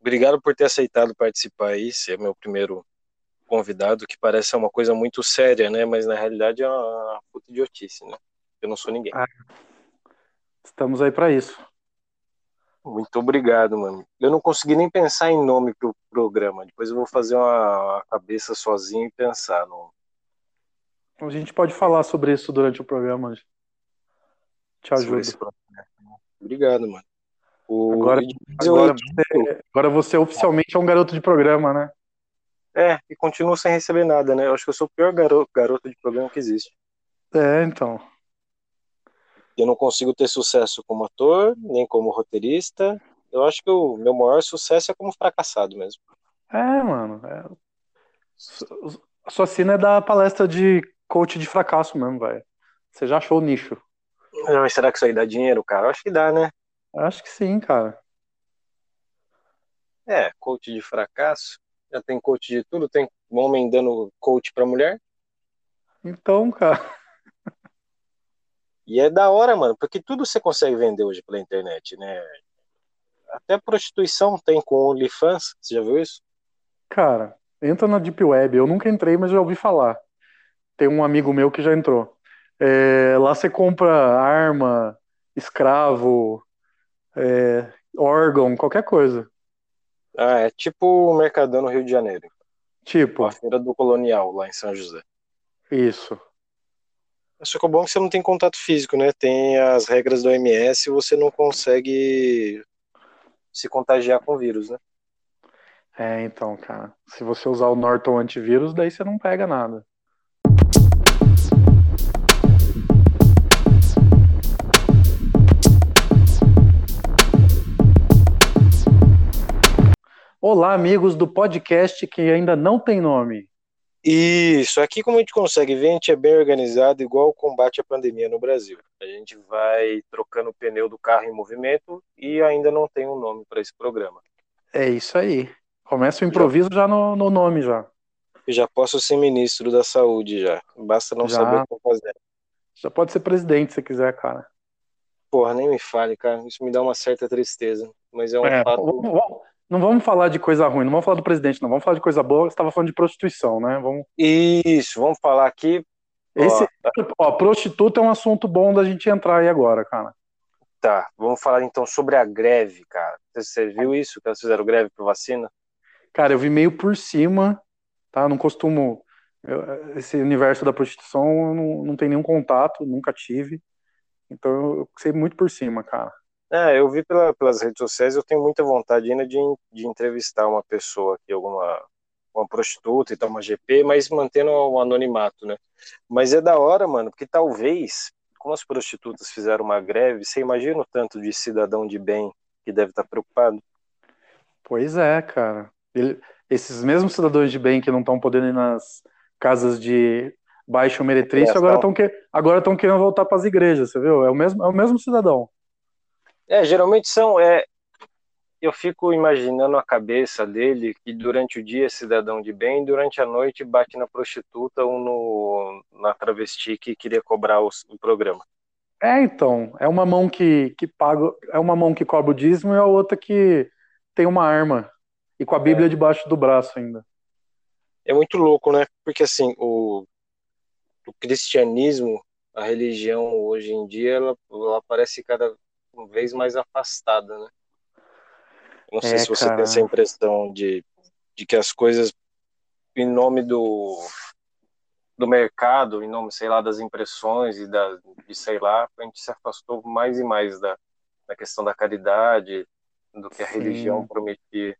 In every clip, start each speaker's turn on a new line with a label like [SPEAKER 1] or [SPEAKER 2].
[SPEAKER 1] obrigado por ter aceitado participar aí. Você é meu primeiro convidado, que parece uma coisa muito séria, né? Mas na realidade é uma puta idiotice, né? Eu não sou ninguém.
[SPEAKER 2] Ah, estamos aí para isso.
[SPEAKER 1] Muito obrigado, mano. Eu não consegui nem pensar em nome pro programa. Depois eu vou fazer uma cabeça sozinho e pensar no.
[SPEAKER 2] A gente pode falar sobre isso durante o programa. Te ajudo.
[SPEAKER 1] Obrigado, mano.
[SPEAKER 2] O... Agora, agora, você, agora você oficialmente é um garoto de programa, né?
[SPEAKER 1] É, e continuo sem receber nada, né? Eu acho que eu sou o pior garoto, garoto de programa que existe.
[SPEAKER 2] É, então.
[SPEAKER 1] Eu não consigo ter sucesso como ator, nem como roteirista. Eu acho que o meu maior sucesso é como fracassado mesmo.
[SPEAKER 2] É, mano. É... A sua cena é da palestra de coach de fracasso mesmo, velho. Você já achou o nicho.
[SPEAKER 1] Mas será que isso aí dá dinheiro, cara? Eu acho que dá, né?
[SPEAKER 2] Acho que sim, cara.
[SPEAKER 1] É, coach de fracasso. Já tem coach de tudo, tem homem dando coach pra mulher.
[SPEAKER 2] Então, cara.
[SPEAKER 1] E é da hora, mano, porque tudo você consegue vender hoje pela internet, né? Até prostituição tem com OnlyFans, você já viu isso?
[SPEAKER 2] Cara, entra na Deep Web. Eu nunca entrei, mas já ouvi falar. Tem um amigo meu que já entrou. É, lá você compra arma, escravo, é, órgão, qualquer coisa.
[SPEAKER 1] Ah, é tipo o Mercadão no Rio de Janeiro.
[SPEAKER 2] Tipo.
[SPEAKER 1] A Feira do Colonial, lá em São José.
[SPEAKER 2] Isso.
[SPEAKER 1] Só que o bom é que você não tem contato físico, né? Tem as regras do OMS e você não consegue se contagiar com vírus, né?
[SPEAKER 2] É, então, cara. Se você usar o Norton antivírus, daí você não pega nada. Olá, amigos do podcast que ainda não tem nome.
[SPEAKER 1] Isso, aqui como a gente consegue ver, a gente é bem organizado, igual o combate à pandemia no Brasil. A gente vai trocando o pneu do carro em movimento e ainda não tem um nome para esse programa.
[SPEAKER 2] É isso aí. Começa o improviso já, já no, no, nome já.
[SPEAKER 1] Eu já posso ser ministro da saúde já. Basta não já. saber o que fazer.
[SPEAKER 2] Já pode ser presidente se quiser, cara.
[SPEAKER 1] Porra, nem me fale, cara. Isso me dá uma certa tristeza. Mas é um é, fato.
[SPEAKER 2] Vamos, não vamos falar de coisa ruim, não vamos falar do presidente, não. Vamos falar de coisa boa. Você estava falando de prostituição, né? Vamos...
[SPEAKER 1] Isso, vamos falar aqui.
[SPEAKER 2] Esse, ó, prostituta é um assunto bom da gente entrar aí agora, cara.
[SPEAKER 1] Tá, vamos falar então sobre a greve, cara. Você viu isso, que elas fizeram greve por vacina?
[SPEAKER 2] Cara, eu vi meio por cima, tá? Não costumo. Eu, esse universo da prostituição eu não, não tem nenhum contato, nunca tive. Então eu sei muito por cima, cara.
[SPEAKER 1] É, eu vi pela, pelas redes sociais, eu tenho muita vontade ainda de, de entrevistar uma pessoa aqui, alguma uma prostituta e tal, uma GP, mas mantendo o anonimato, né? Mas é da hora, mano, porque talvez, como as prostitutas fizeram uma greve, você imagina o tanto de cidadão de bem que deve estar preocupado?
[SPEAKER 2] Pois é, cara. Ele, esses mesmos cidadãos de bem que não estão podendo ir nas casas de baixo meretrício, é, agora estão que, agora querendo voltar para as igrejas, você viu? É o mesmo, é o mesmo cidadão.
[SPEAKER 1] É, geralmente são. É, eu fico imaginando a cabeça dele que durante o dia é cidadão de bem, durante a noite bate na prostituta ou no, na travesti que queria cobrar o, o programa.
[SPEAKER 2] É, então, é uma mão que, que paga, é uma mão que cobra o dízimo e a outra que tem uma arma e com a Bíblia é. debaixo do braço ainda.
[SPEAKER 1] É muito louco, né? Porque assim, o, o cristianismo, a religião hoje em dia, ela, ela parece cada vez mais afastada, né? Não sei é, se você cara. tem essa impressão de, de que as coisas, em nome do, do mercado, em nome, sei lá, das impressões e da, de, sei lá, a gente se afastou mais e mais da, da questão da caridade, do que a Sim. religião prometia.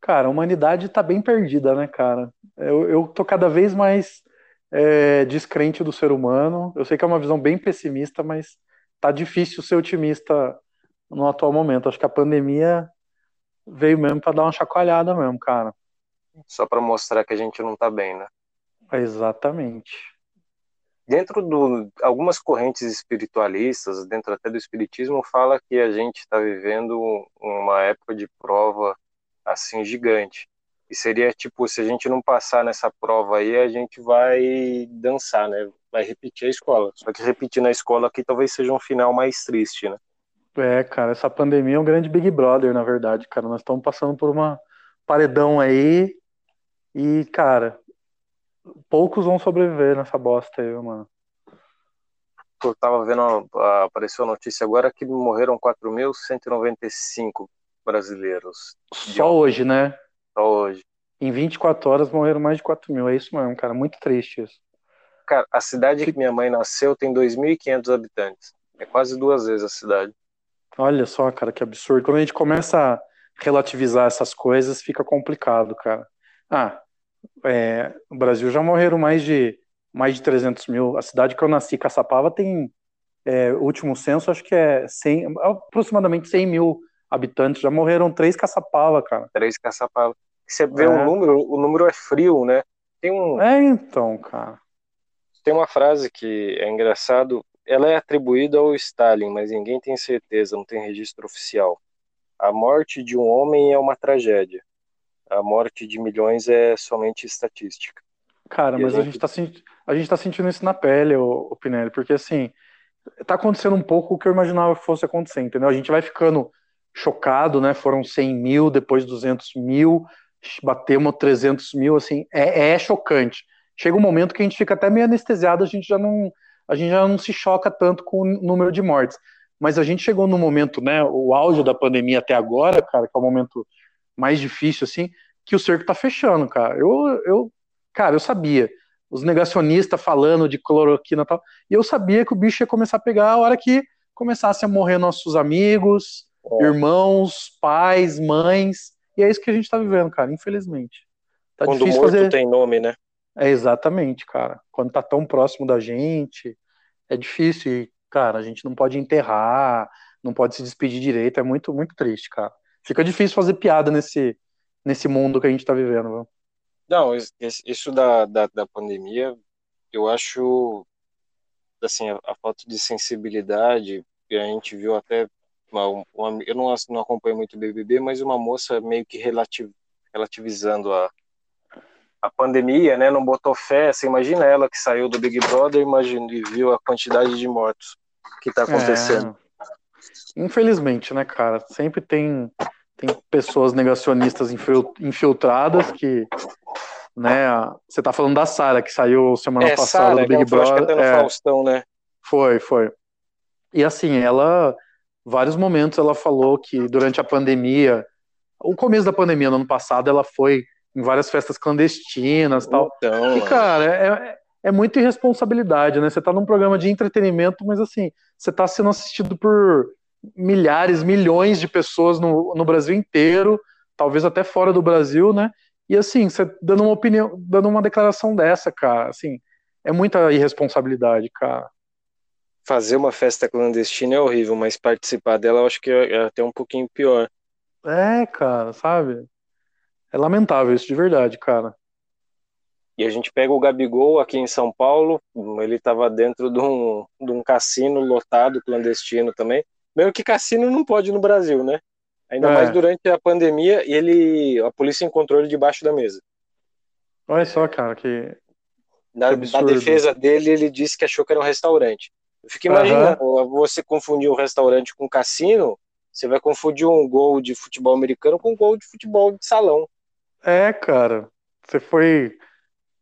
[SPEAKER 2] Cara, a humanidade tá bem perdida, né, cara? Eu, eu tô cada vez mais é, descrente do ser humano. Eu sei que é uma visão bem pessimista, mas tá difícil ser otimista no atual momento. Acho que a pandemia veio mesmo para dar uma chacoalhada mesmo, cara.
[SPEAKER 1] Só para mostrar que a gente não tá bem, né?
[SPEAKER 2] Exatamente.
[SPEAKER 1] Dentro de algumas correntes espiritualistas, dentro até do espiritismo, fala que a gente está vivendo uma época de prova assim gigante. E seria tipo, se a gente não passar nessa prova aí, a gente vai dançar, né? Vai repetir a escola. Só que repetir na escola aqui talvez seja um final mais triste, né?
[SPEAKER 2] É, cara, essa pandemia é um grande Big Brother, na verdade, cara. Nós estamos passando por uma paredão aí e, cara, poucos vão sobreviver nessa bosta aí, mano.
[SPEAKER 1] Eu tava vendo, apareceu a notícia agora que morreram 4.195 brasileiros.
[SPEAKER 2] Só hoje, né?
[SPEAKER 1] Só hoje.
[SPEAKER 2] Em 24 horas morreram mais de 4 mil. É isso mesmo, cara. Muito triste isso.
[SPEAKER 1] Cara, a cidade que minha mãe nasceu tem 2.500 habitantes. É quase duas vezes a cidade.
[SPEAKER 2] Olha só, cara, que absurdo. Quando a gente começa a relativizar essas coisas, fica complicado, cara. Ah, é, no Brasil já morreram mais de mais de 300 mil. A cidade que eu nasci, Caçapava, tem é, último censo, acho que é 100, aproximadamente 100 mil habitantes. Já morreram três Caçapava, cara.
[SPEAKER 1] Três Caçapava. Você vê é. o número, o número é frio, né? Tem um.
[SPEAKER 2] É, então, cara.
[SPEAKER 1] Tem uma frase que é engraçado. Ela é atribuída ao Stalin, mas ninguém tem certeza, não tem registro oficial. A morte de um homem é uma tragédia. A morte de milhões é somente estatística.
[SPEAKER 2] Cara, e mas a gente, gente, tá, a gente sentindo isso na pele, o, o Pinelli, porque assim, tá acontecendo um pouco o que eu imaginava que fosse acontecer, entendeu? A gente vai ficando chocado, né? Foram 100 mil, depois 200 mil, batemos 300 mil, assim, é, é chocante. Chega um momento que a gente fica até meio anestesiado, a gente já não, a gente já não se choca tanto com o número de mortes. Mas a gente chegou no momento, né, o auge da pandemia até agora, cara, que é o momento mais difícil, assim, que o cerco tá fechando, cara. Eu, eu cara, eu sabia. Os negacionistas falando de cloroquina e tal, e eu sabia que o bicho ia começar a pegar a hora que começassem a morrer nossos amigos, é. irmãos, pais, mães, e é isso que a gente tá vivendo, cara, infelizmente.
[SPEAKER 1] Tá Quando difícil morto fazer... tem nome, né?
[SPEAKER 2] É exatamente, cara. Quando tá tão próximo da gente, é difícil. E, cara, a gente não pode enterrar, não pode se despedir direito. É muito, muito triste, cara. Fica difícil fazer piada nesse, nesse mundo que a gente tá vivendo, viu?
[SPEAKER 1] Não, isso da, da, da pandemia, eu acho, assim, a, a falta de sensibilidade, que a gente viu até uma, uma, eu não, não acompanho muito o BBB, mas uma moça meio que relativ, relativizando a, a pandemia, né? Não botou fé. Você imagina ela que saiu do Big Brother imagina, e viu a quantidade de mortos que está acontecendo.
[SPEAKER 2] É, infelizmente, né, cara? Sempre tem, tem pessoas negacionistas infiltradas que. Né, você tá falando da Sara, que saiu semana é, passada Sarah, do Big Brother. Foi, acho
[SPEAKER 1] é, Faustão, né?
[SPEAKER 2] Foi, foi. E assim, ela vários momentos ela falou que durante a pandemia, o começo da pandemia no ano passado, ela foi em várias festas clandestinas tal. Então, e, cara, é, é, é muita irresponsabilidade, né? Você tá num programa de entretenimento, mas assim, você tá sendo assistido por milhares, milhões de pessoas no, no Brasil inteiro, talvez até fora do Brasil, né? E assim, você dando uma opinião, dando uma declaração dessa, cara, assim, é muita irresponsabilidade, cara
[SPEAKER 1] fazer uma festa clandestina é horrível, mas participar dela eu acho que é, é até um pouquinho pior.
[SPEAKER 2] É, cara, sabe? É lamentável isso de verdade, cara.
[SPEAKER 1] E a gente pega o Gabigol aqui em São Paulo, ele estava dentro de um, de um cassino lotado, clandestino também. Mesmo que cassino não pode no Brasil, né? Ainda é. mais durante a pandemia, e ele, a polícia encontrou ele debaixo da mesa.
[SPEAKER 2] Olha só, cara, que.
[SPEAKER 1] Na, que na defesa dele, ele disse que achou que era um restaurante. Eu fico imaginando, uhum. você confundir um restaurante com um cassino, você vai confundir um gol de futebol americano com um gol de futebol de salão.
[SPEAKER 2] É, cara. Você foi.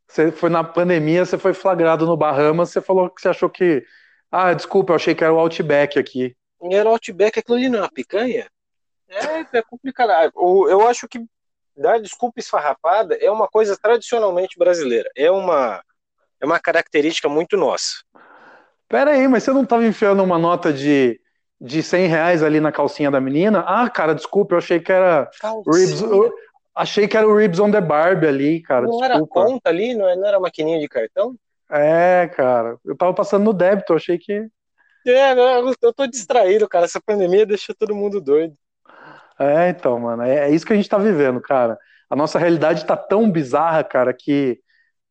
[SPEAKER 2] Você foi na pandemia, você foi flagrado no Bahamas, você falou que você achou que. Ah, desculpa, eu achei que era o Outback aqui.
[SPEAKER 1] Era o Outback, aquilo ali não é uma picanha? É, é complicado. Ah, eu acho que dar desculpa esfarrapada é uma coisa tradicionalmente brasileira. É uma, é uma característica muito nossa.
[SPEAKER 2] Pera aí, mas você não estava enfiando uma nota de, de 100 reais ali na calcinha da menina? Ah, cara, desculpa, eu achei que era ribs, achei que era o ribs on the Barbie ali, cara.
[SPEAKER 1] Não
[SPEAKER 2] desculpa.
[SPEAKER 1] era conta ali, não, não era maquininha de cartão?
[SPEAKER 2] É, cara, eu tava passando no débito, achei que...
[SPEAKER 1] É, eu tô distraído, cara, essa pandemia deixou todo mundo doido.
[SPEAKER 2] É, então, mano, é, é isso que a gente tá vivendo, cara. A nossa realidade tá tão bizarra, cara, que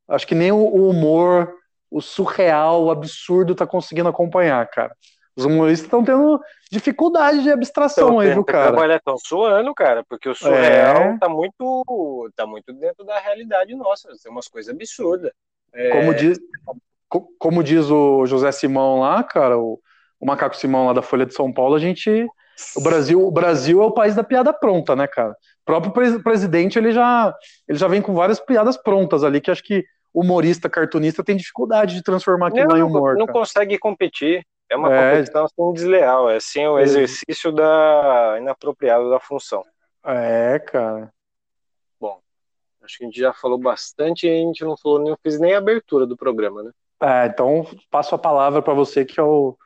[SPEAKER 2] acho que nem o humor o surreal, o absurdo tá conseguindo acompanhar, cara. Os humoristas estão tendo dificuldade de abstração então, aí, viu, cara?
[SPEAKER 1] Trabalhar tão suando, cara, porque o surreal é... tá muito tá muito dentro da realidade nossa, tem umas coisas absurdas.
[SPEAKER 2] É... Como, diz, como diz o José Simão lá, cara, o, o Macaco Simão lá da Folha de São Paulo, a gente. O Brasil, o Brasil é o país da piada pronta, né, cara? O próprio pres presidente ele já, ele já vem com várias piadas prontas ali, que acho que humorista, cartunista tem dificuldade de transformar aquilo
[SPEAKER 1] não,
[SPEAKER 2] em humor.
[SPEAKER 1] Não, não consegue competir. É uma é, competição assim, desleal, é assim o exercício da inapropriado da função.
[SPEAKER 2] É, cara.
[SPEAKER 1] Bom, acho que a gente já falou bastante e a gente não falou nem fiz nem a abertura do programa, né?
[SPEAKER 2] É, então passo a palavra para você que é o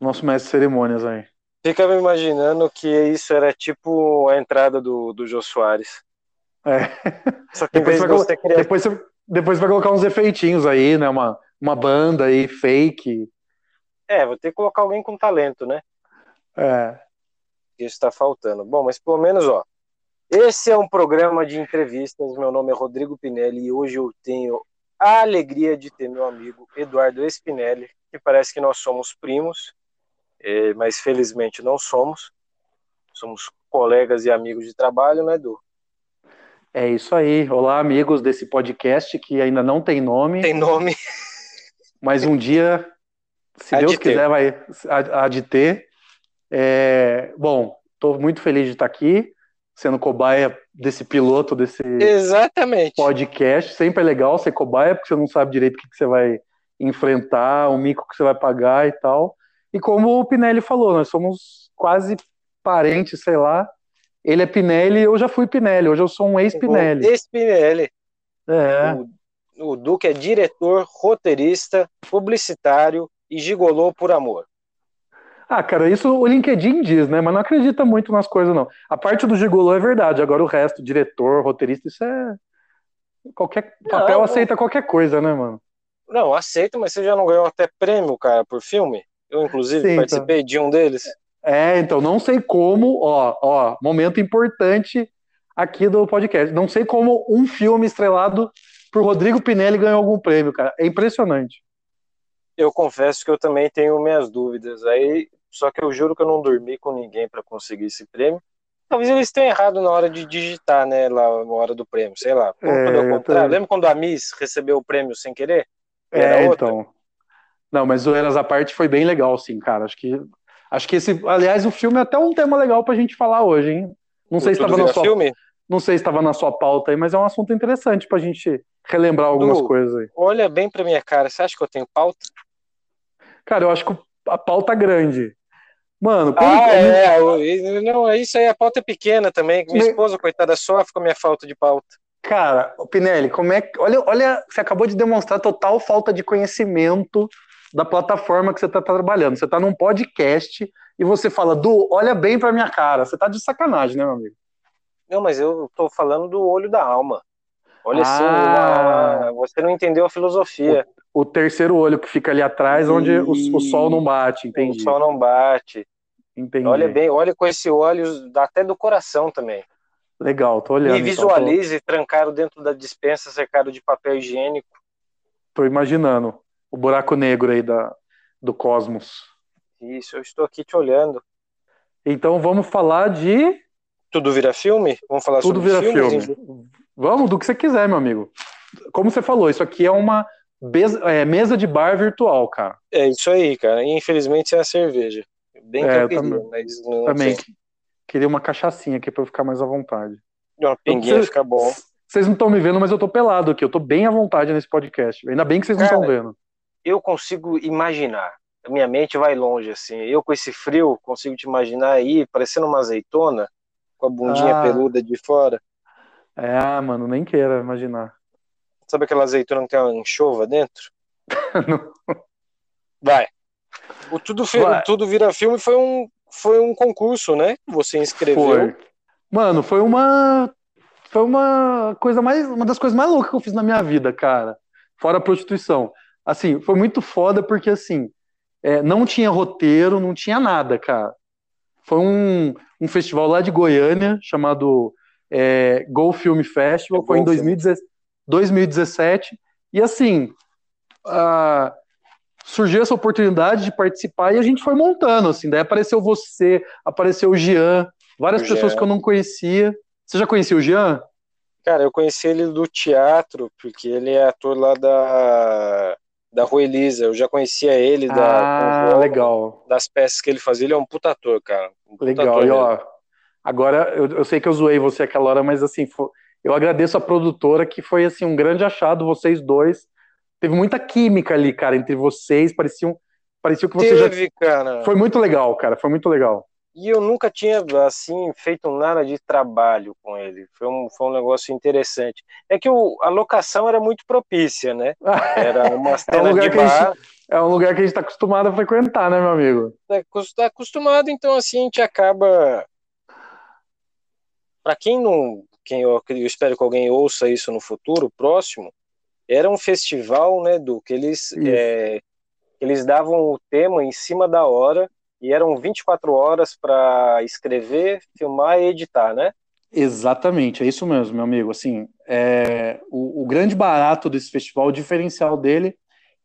[SPEAKER 2] nosso mestre de cerimônias aí.
[SPEAKER 1] Fica me imaginando que isso era tipo a entrada do, do Jô Soares.
[SPEAKER 2] É. Só que depois, vai, você criar... depois, depois vai colocar uns efeitinhos aí, né? Uma, uma banda aí, fake.
[SPEAKER 1] É, vou ter que colocar alguém com talento, né?
[SPEAKER 2] É.
[SPEAKER 1] Isso está faltando. Bom, mas pelo menos, ó. Esse é um programa de entrevistas. Meu nome é Rodrigo Pinelli e hoje eu tenho a alegria de ter meu amigo Eduardo Espinelli, que parece que nós somos primos, é, mas felizmente não somos. Somos colegas e amigos de trabalho, né, Edu?
[SPEAKER 2] É isso aí. Olá, amigos desse podcast que ainda não tem nome.
[SPEAKER 1] Tem nome.
[SPEAKER 2] Mas um dia se Deus quiser, vai há de ter. É, bom, estou muito feliz de estar aqui, sendo cobaia desse piloto, desse
[SPEAKER 1] Exatamente.
[SPEAKER 2] podcast. Sempre é legal ser cobaia, porque você não sabe direito o que, que você vai enfrentar, o mico que você vai pagar e tal. E como o Pinelli falou, nós somos quase parentes, sei lá. Ele é Pinelli, eu já fui Pinelli, hoje eu sou um ex-Pinelli.
[SPEAKER 1] Ex-Pinelli.
[SPEAKER 2] É.
[SPEAKER 1] O, o Duque é diretor, roteirista, publicitário, e gigolou por amor.
[SPEAKER 2] Ah, cara, isso o LinkedIn diz, né? Mas não acredita muito nas coisas, não. A parte do gigolô é verdade. Agora o resto, diretor, roteirista, isso é. Qualquer papel não, aceita qualquer coisa, né, mano?
[SPEAKER 1] Não, aceito, mas você já não ganhou até prêmio, cara, por filme? Eu, inclusive, Sim, participei então. de um deles.
[SPEAKER 2] É, então, não sei como, ó, ó, momento importante aqui do podcast. Não sei como um filme estrelado por Rodrigo Pinelli ganhou algum prêmio, cara. É impressionante
[SPEAKER 1] eu confesso que eu também tenho minhas dúvidas. Aí, só que eu juro que eu não dormi com ninguém para conseguir esse prêmio. Talvez eles tenham errado na hora de digitar, né, lá na hora do prêmio, sei lá. É, tô... Lembra quando a Miss recebeu o prêmio sem querer?
[SPEAKER 2] é, então. Não, mas o Eras à parte foi bem legal, sim, cara. Acho que acho que esse, aliás, o filme é até um tema legal pra gente falar hoje, hein? Não o sei se estava na sua filme? Não sei se estava na sua pauta aí, mas é um assunto interessante pra gente relembrar algumas du, coisas aí.
[SPEAKER 1] Olha bem pra minha cara, você acha que eu tenho pauta?
[SPEAKER 2] Cara, eu acho que a pauta é grande. Mano,
[SPEAKER 1] como, ah, é, não, isso aí, a pauta é pequena também. Minha esposa, coitada, sofre com a minha falta de pauta.
[SPEAKER 2] Cara, Pinelli, como é que. Olha, olha, você acabou de demonstrar total falta de conhecimento da plataforma que você está trabalhando. Você está num podcast e você fala, Du, olha bem pra minha cara. Você tá de sacanagem, né, meu amigo?
[SPEAKER 1] Não, mas eu tô falando do olho da alma. Olha ah, assim, você não entendeu a filosofia
[SPEAKER 2] o terceiro olho que fica ali atrás, onde o, o, sol não bate, entendi.
[SPEAKER 1] O sol não bate.
[SPEAKER 2] Entendi.
[SPEAKER 1] Olha bem, olha com esse olho, até do coração também.
[SPEAKER 2] Legal, tô olhando.
[SPEAKER 1] E visualize, então, tô... trancaram dentro da dispensa, cercado de papel higiênico.
[SPEAKER 2] Tô imaginando o buraco negro aí da, do cosmos.
[SPEAKER 1] Isso, eu estou aqui te olhando.
[SPEAKER 2] Então vamos falar de.
[SPEAKER 1] Tudo vira filme? Vamos falar
[SPEAKER 2] Tudo
[SPEAKER 1] sobre
[SPEAKER 2] vira filmes? filme. Vamos, do que você quiser, meu amigo. Como você falou, isso aqui é uma Beza, é, mesa de bar virtual, cara.
[SPEAKER 1] É isso aí, cara. infelizmente é a cerveja. Bem é, que eu queria,
[SPEAKER 2] também, mas não Também. Sei. Queria uma cachaçinha aqui pra eu ficar mais à vontade.
[SPEAKER 1] Uma pinguinha fica bom.
[SPEAKER 2] Vocês não estão me vendo, mas eu tô pelado aqui. Eu tô bem à vontade nesse podcast. Ainda bem que vocês não estão vendo.
[SPEAKER 1] Eu consigo imaginar. A minha mente vai longe, assim. Eu com esse frio consigo te imaginar aí, parecendo uma azeitona, com a bundinha ah. peluda de fora.
[SPEAKER 2] É, ah, mano, nem queira imaginar.
[SPEAKER 1] Sabe aquela azeitona que tem uma anchova dentro? Vai. O Tudo, Vai. Tudo Vira Filme foi um, foi um concurso, né? Você inscreveu.
[SPEAKER 2] Foi. Mano, foi uma. Foi uma coisa mais. Uma das coisas mais loucas que eu fiz na minha vida, cara. Fora a prostituição. Assim, foi muito foda porque, assim, é, não tinha roteiro, não tinha nada, cara. Foi um, um festival lá de Goiânia chamado é, Go Film Festival. É foi em 2017. 2017. E assim, surgiu essa oportunidade de participar e a gente foi montando, assim. Daí apareceu você, apareceu o Jean, várias o pessoas Jean. que eu não conhecia. Você já conhecia o Jean?
[SPEAKER 1] Cara, eu conheci ele do teatro, porque ele é ator lá da da Rua Elisa. Eu já conhecia ele
[SPEAKER 2] da, ah, legal.
[SPEAKER 1] das peças que ele fazia. Ele é um puta ator, cara. Um
[SPEAKER 2] legal.
[SPEAKER 1] Ator
[SPEAKER 2] e, ó, agora, eu, eu, sei que eu zoei você aquela hora, mas assim, foi, eu agradeço a produtora, que foi assim um grande achado, vocês dois. Teve muita química ali, cara, entre vocês. Pareciam, parecia que vocês
[SPEAKER 1] Teve, já... cara.
[SPEAKER 2] Foi muito legal, cara. Foi muito legal.
[SPEAKER 1] E eu nunca tinha, assim, feito nada de trabalho com ele. Foi um, foi um negócio interessante. É que o, a locação era muito propícia, né? Era uma cena é um lugar de bar.
[SPEAKER 2] Gente, é um lugar que a gente está acostumado a frequentar, né, meu amigo?
[SPEAKER 1] Está acostumado, então, assim, a gente acaba... Para quem não... Quem eu, eu espero que alguém ouça isso no futuro próximo, era um festival, né, do que eles... É, eles davam o tema em cima da hora e eram 24 horas para escrever, filmar e editar, né?
[SPEAKER 2] Exatamente, é isso mesmo, meu amigo. Assim, é, o, o, grande barato desse festival, o diferencial dele,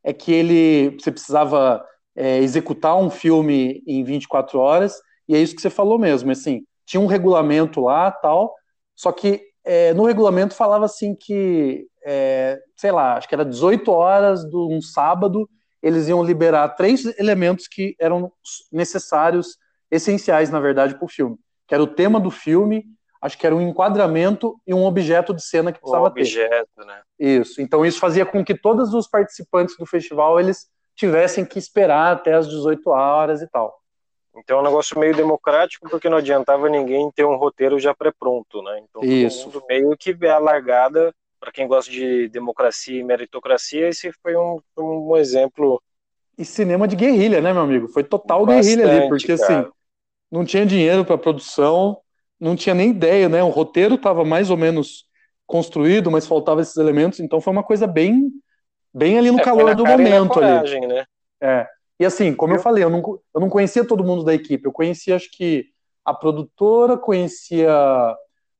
[SPEAKER 2] é que ele você precisava é, executar um filme em 24 horas, e é isso que você falou mesmo. Assim, tinha um regulamento lá, tal, só que é, no regulamento falava assim que, é, sei lá, acho que era 18 horas de um sábado eles iam liberar três elementos que eram necessários, essenciais, na verdade, para o filme. Que era o tema do filme, acho que era um enquadramento e um objeto de cena que precisava
[SPEAKER 1] um objeto,
[SPEAKER 2] ter.
[SPEAKER 1] né?
[SPEAKER 2] Isso. Então isso fazia com que todos os participantes do festival eles tivessem que esperar até as 18 horas e tal.
[SPEAKER 1] Então é um negócio meio democrático, porque não adiantava ninguém ter um roteiro já pré-pronto, né? Então
[SPEAKER 2] Isso.
[SPEAKER 1] todo mundo meio que é a largada para quem gosta de democracia e meritocracia, esse foi um, um exemplo.
[SPEAKER 2] E cinema de guerrilha, né, meu amigo? Foi total Bastante, guerrilha ali, porque assim, cara. assim, não tinha dinheiro para produção, não tinha nem ideia, né? O roteiro estava mais ou menos construído, mas faltava esses elementos, então foi uma coisa bem, bem ali no é, calor do momento coragem, ali. Né? É. E assim, como eu, eu falei, eu não, eu não conhecia todo mundo da equipe, eu conhecia acho que a produtora, conhecia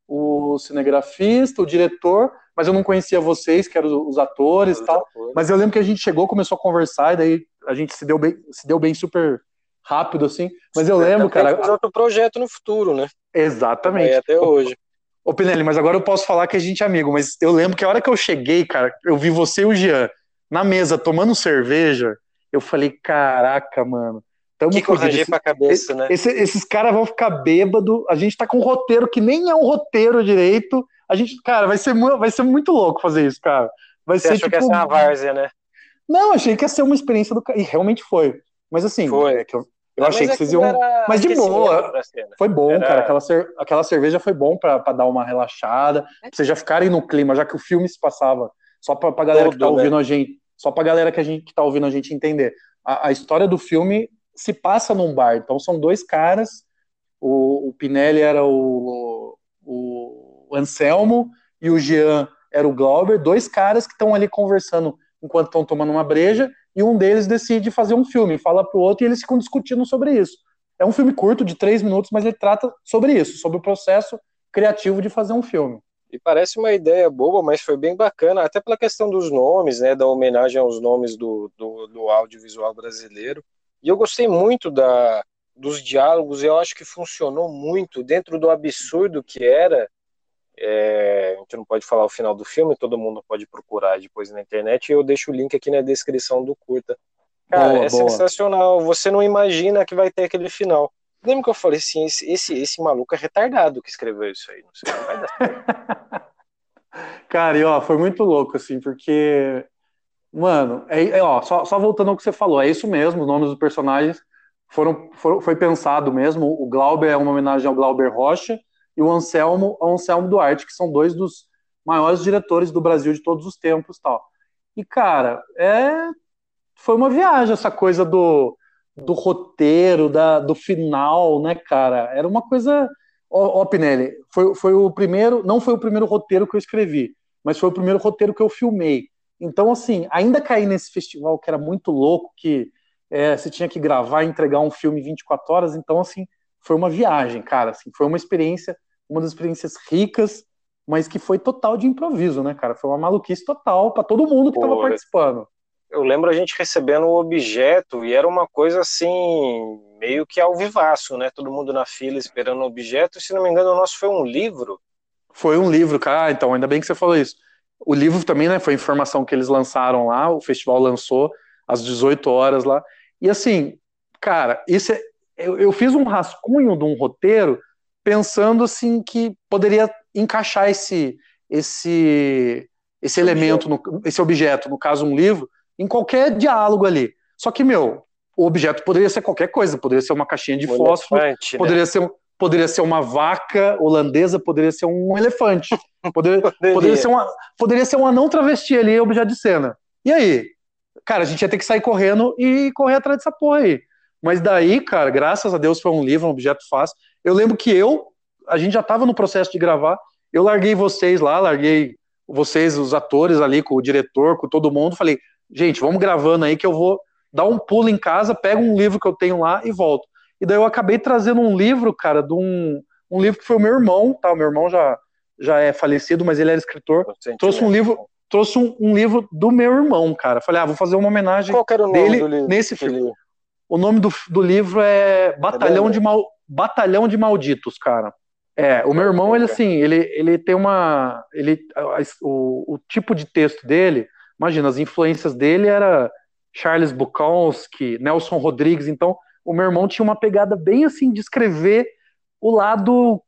[SPEAKER 2] o cinegrafista, o diretor, mas eu não conhecia vocês, que eram os atores e tal. Atores. Mas eu lembro que a gente chegou, começou a conversar, e daí a gente se deu bem, se deu bem super rápido, assim. Mas eu lembro, cara.
[SPEAKER 1] Fazer outro projeto no futuro, né?
[SPEAKER 2] Exatamente.
[SPEAKER 1] até hoje.
[SPEAKER 2] Ô, Pinelli, mas agora eu posso falar que a gente é amigo, mas eu lembro que a hora que eu cheguei, cara, eu vi você e o Jean na mesa tomando cerveja, eu falei, caraca, mano.
[SPEAKER 1] Tamo que corrigir pra cabeça, né?
[SPEAKER 2] Esse, esses caras vão ficar bêbado. A gente tá com um roteiro que nem é um roteiro direito. A gente, cara, vai ser, vai ser muito louco fazer isso, cara. Vai
[SPEAKER 1] Você
[SPEAKER 2] ser
[SPEAKER 1] achou tipo... que ia tipo ser uma várzea, né?
[SPEAKER 2] Não, achei que ia ser uma experiência do. E realmente foi. Mas assim,
[SPEAKER 1] foi.
[SPEAKER 2] É que eu, eu achei que vocês iam. Mas de boa. Foi bom, era... cara. Aquela, cer... Aquela cerveja foi bom pra, pra dar uma relaxada. Pra vocês já ficarem no clima, já que o filme se passava. Só pra, pra galera Todo, que tá ouvindo né? a gente. Só pra galera que, a gente, que tá ouvindo a gente entender. A, a história do filme se passa num bar. Então são dois caras. O, o Pinelli era o, o Anselmo e o Jean era o Glauber, dois caras que estão ali conversando enquanto estão tomando uma breja, e um deles decide fazer um filme, fala pro outro e eles ficam discutindo sobre isso. É um filme curto, de três minutos, mas ele trata sobre isso, sobre o processo criativo de fazer um filme.
[SPEAKER 1] E parece uma ideia boba, mas foi bem bacana, até pela questão dos nomes, né, da homenagem aos nomes do, do, do audiovisual brasileiro. E eu gostei muito da, dos diálogos, eu acho que funcionou muito dentro do absurdo que era. É, a gente não pode falar o final do filme, todo mundo pode procurar depois na internet, e eu deixo o link aqui na descrição do curta. Cara, boa, é boa. sensacional. Você não imagina que vai ter aquele final. Lembra que eu falei assim, esse, esse, esse maluco é retardado que escreveu isso aí, não sei, não vai dar
[SPEAKER 2] Cara, e ó, foi muito louco, assim, porque Mano, é, é, ó, só, só, voltando ao que você falou, é isso mesmo, os nomes dos personagens foram, foram, foi pensado mesmo. O Glauber é uma homenagem ao Glauber Rocha e o Anselmo ao Anselmo Duarte, que são dois dos maiores diretores do Brasil de todos os tempos tal. E, cara, é, foi uma viagem essa coisa do, do roteiro, da, do final, né, cara? Era uma coisa. Ó, ó, Pinelli, foi, foi o primeiro, não foi o primeiro roteiro que eu escrevi, mas foi o primeiro roteiro que eu filmei. Então, assim, ainda caí nesse festival que era muito louco, que é, você tinha que gravar e entregar um filme em 24 horas. Então, assim, foi uma viagem, cara. Assim, foi uma experiência, uma das experiências ricas, mas que foi total de improviso, né, cara? Foi uma maluquice total para todo mundo que estava participando.
[SPEAKER 1] Eu lembro a gente recebendo o objeto e era uma coisa assim, meio que ao vivaço, né? Todo mundo na fila esperando o objeto. E, se não me engano, o nosso foi um livro.
[SPEAKER 2] Foi um livro, cara. Ah, então, ainda bem que você falou isso. O livro também, né, foi informação que eles lançaram lá, o festival lançou, às 18 horas lá. E assim, cara, isso é, eu, eu fiz um rascunho de um roteiro pensando assim que poderia encaixar esse esse esse elemento, no, esse objeto, no caso um livro, em qualquer diálogo ali. Só que, meu, o objeto poderia ser qualquer coisa, poderia ser uma caixinha de um fósforo, elefante, né? poderia, né? ser, poderia ser uma vaca holandesa, poderia ser um elefante, poderia, poderia. poderia, ser, uma, poderia ser um anão travesti ali, objeto de cena. E aí? Cara, a gente ia ter que sair correndo e correr atrás dessa porra aí. Mas daí, cara, graças a Deus foi um livro, um objeto fácil. Eu lembro que eu, a gente já estava no processo de gravar, eu larguei vocês lá, larguei vocês, os atores ali, com o diretor, com todo mundo, falei, gente, vamos gravando aí que eu vou dar um pulo em casa, pego um livro que eu tenho lá e volto. E daí eu acabei trazendo um livro, cara, de um, um livro que foi o meu irmão, tá? O meu irmão já, já é falecido, mas ele era escritor. Trouxe um livro, trouxe um, um, livro do meu irmão, cara. Falei, ah, vou fazer uma homenagem
[SPEAKER 1] Qual era o nome dele do livro,
[SPEAKER 2] nesse filme. O nome do, do livro é Batalhão, é de Mal, Batalhão de Malditos, cara. É, o meu irmão, ele assim, ele, ele tem uma. Ele, o, o tipo de texto dele, imagina, as influências dele era Charles Bukowski, Nelson Rodrigues, então o meu irmão tinha uma pegada bem assim de escrever o lado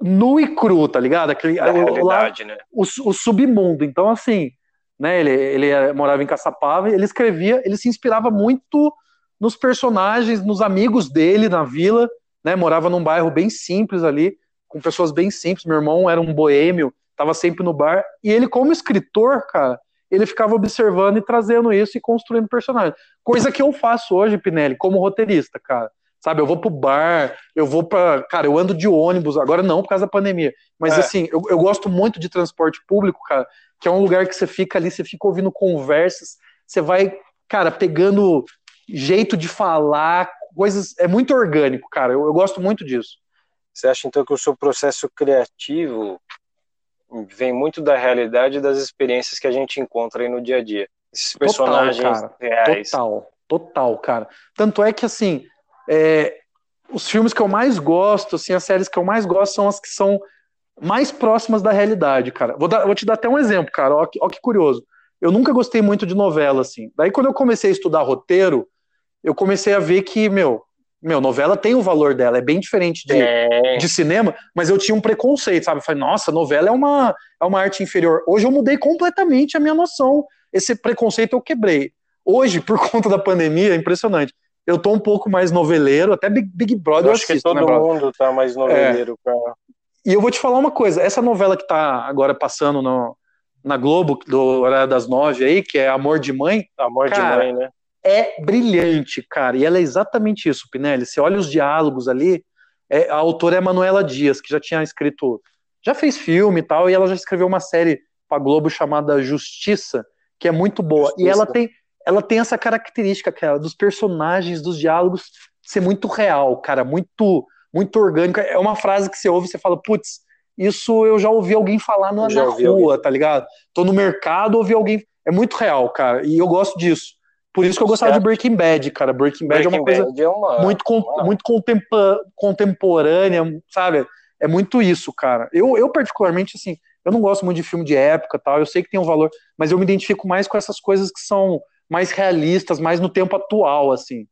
[SPEAKER 2] nu e cru, tá ligado? Aquele,
[SPEAKER 1] da o, lado, né?
[SPEAKER 2] o, o, submundo. Então, assim, né, ele, ele morava em Caçapava, ele escrevia, ele se inspirava muito nos personagens, nos amigos dele na vila, né? Morava num bairro bem simples ali com pessoas bem simples. Meu irmão era um boêmio, estava sempre no bar. E ele, como escritor, cara, ele ficava observando e trazendo isso e construindo personagens. Coisa que eu faço hoje, Pinelli, como roteirista, cara. Sabe, eu vou pro bar, eu vou para, cara, eu ando de ônibus, agora não por causa da pandemia, mas é. assim, eu, eu gosto muito de transporte público, cara, que é um lugar que você fica ali, você fica ouvindo conversas, você vai, cara, pegando jeito de falar, coisas, é muito orgânico, cara, eu, eu gosto muito disso.
[SPEAKER 1] Você acha então que o seu processo criativo vem muito da realidade e das experiências que a gente encontra aí no dia a dia? Esses personagens
[SPEAKER 2] total, cara. reais. Total, total, cara. Tanto é que assim, é, os filmes que eu mais gosto, assim, as séries que eu mais gosto são as que são mais próximas da realidade, cara. Vou, dar, vou te dar até um exemplo, cara. Ó, ó que curioso. Eu nunca gostei muito de novela, assim. Daí, quando eu comecei a estudar roteiro, eu comecei a ver que, meu, meu, novela tem o valor dela, é bem diferente de, é. de cinema, mas eu tinha um preconceito, sabe? Eu falei, nossa, novela é uma, é uma arte inferior. Hoje eu mudei completamente a minha noção. Esse preconceito eu quebrei. Hoje, por conta da pandemia, é impressionante. Eu tô um pouco mais noveleiro, até Big, Big Brother eu,
[SPEAKER 1] acho assisto, que todo né, mundo tá mais noveleiro, é. cara.
[SPEAKER 2] E eu vou te falar uma coisa, essa novela que tá agora passando no, na Globo, do horário das nove aí, que é Amor de Mãe.
[SPEAKER 1] Amor cara, de Mãe, né?
[SPEAKER 2] É brilhante, cara. E ela é exatamente isso, Pinelli. Você olha os diálogos ali. É, a autora é Manuela Dias, que já tinha escrito. Já fez filme e tal, e ela já escreveu uma série para Globo chamada Justiça, que é muito boa. Justiça. E ela tem, ela tem essa característica, cara, dos personagens, dos diálogos ser muito real, cara, muito, muito orgânico. É uma frase que você ouve e você fala, putz, isso eu já ouvi alguém falar na, na rua, alguém. tá ligado? Tô no mercado, ouvi alguém. É muito real, cara, e eu gosto disso. Por isso que eu gostava certo. de Breaking Bad, cara. Breaking Bad Breaking é uma coisa é uma, muito, uma... muito contemporânea, sabe? É muito isso, cara. Eu, eu, particularmente, assim, eu não gosto muito de filme de época tal, eu sei que tem um valor, mas eu me identifico mais com essas coisas que são mais realistas, mais no tempo atual, assim.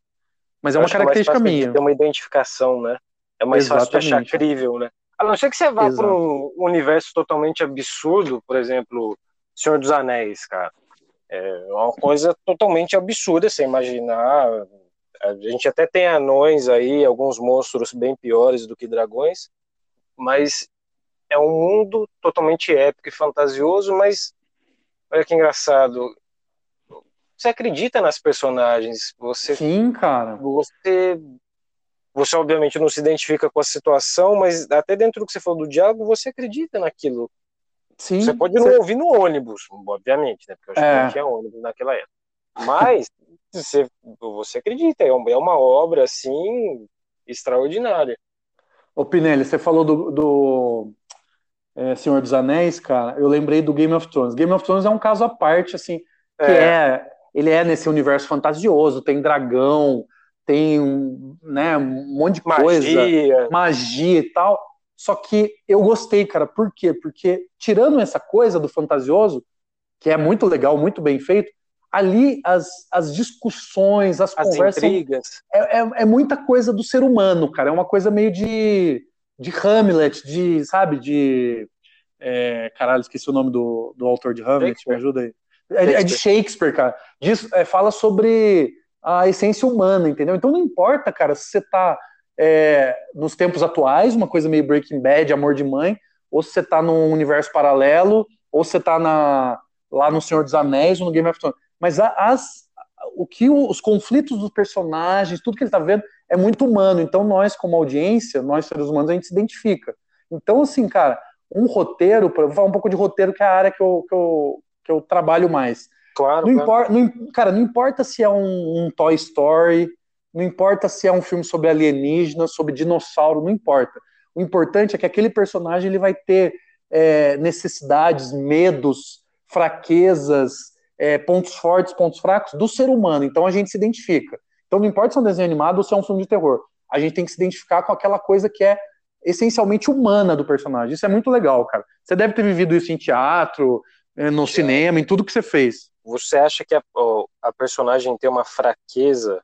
[SPEAKER 2] Mas é uma característica
[SPEAKER 1] é
[SPEAKER 2] minha.
[SPEAKER 1] Ter uma identificação, né? É mais Exatamente. fácil de achar crível, né? A não ser que você vá para um universo totalmente absurdo, por exemplo, Senhor dos Anéis, cara. É uma coisa totalmente absurda você imaginar. A gente até tem anões aí, alguns monstros bem piores do que dragões, mas é um mundo totalmente épico e fantasioso, mas olha que engraçado. Você acredita nas personagens, você
[SPEAKER 2] Sim, cara.
[SPEAKER 1] Você você obviamente não se identifica com a situação, mas até dentro do que você falou do diálogo, você acredita naquilo. Sim, você pode não ouvir no ônibus, obviamente, né? Porque eu acho é. que não tinha ônibus naquela época. Mas você, você acredita, é uma obra assim extraordinária.
[SPEAKER 2] Ô Pinelli, você falou do, do é, Senhor dos Anéis, cara. Eu lembrei do Game of Thrones. Game of Thrones é um caso à parte, assim, que é, é ele é nesse universo fantasioso, tem dragão, tem né, um monte de
[SPEAKER 1] magia.
[SPEAKER 2] coisa, magia e tal. Só que eu gostei, cara. Por quê? Porque tirando essa coisa do fantasioso, que é muito legal, muito bem feito, ali as, as discussões, as,
[SPEAKER 1] As
[SPEAKER 2] conversas.
[SPEAKER 1] intrigas.
[SPEAKER 2] É, é, é muita coisa do ser humano, cara. É uma coisa meio de, de Hamlet, de, sabe, de. é, caralho, esqueci o nome do, do autor de Hamlet, me ajuda aí. É, é de Shakespeare, cara. Diz, é, fala sobre a essência humana, entendeu? Então não importa, cara, se você tá é, nos tempos atuais, uma coisa meio Breaking Bad, Amor de Mãe, ou se você tá num universo paralelo, ou se você tá na, lá no Senhor dos Anéis ou no Game of Thrones. Mas as, o que os conflitos dos personagens, tudo que ele tá vendo é muito humano. Então nós, como audiência, nós seres humanos, a gente se identifica. Então, assim, cara, um roteiro, vou falar um pouco de roteiro, que é a área que eu, que eu, que eu trabalho mais.
[SPEAKER 1] Claro,
[SPEAKER 2] Não
[SPEAKER 1] claro.
[SPEAKER 2] importa, não cara, não importa se é um, um Toy Story, não importa se é um filme sobre alienígena, sobre dinossauro, não importa. O importante é que aquele personagem ele vai ter é, necessidades, medos, fraquezas, é, pontos fortes, pontos fracos do ser humano. Então a gente se identifica. Então não importa se é um desenho animado ou se é um filme de terror. A gente tem que se identificar com aquela coisa que é essencialmente humana do personagem. Isso é muito legal, cara. Você deve ter vivido isso em teatro, é, no cinema, em tudo que você fez.
[SPEAKER 1] Você acha que a, a personagem tem uma fraqueza,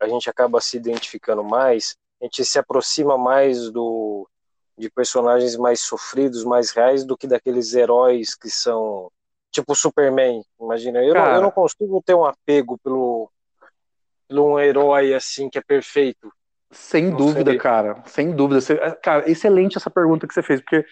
[SPEAKER 1] a gente acaba se identificando mais, a gente se aproxima mais do de personagens mais sofridos, mais reais, do que daqueles heróis que são tipo Superman. Imagina, eu, não, eu não consigo ter um apego pelo, pelo um herói assim que é perfeito.
[SPEAKER 2] Sem
[SPEAKER 1] Não
[SPEAKER 2] dúvida,
[SPEAKER 1] sei.
[SPEAKER 2] cara. Sem dúvida. Você- cara, excelente essa pergunta que você fez, porque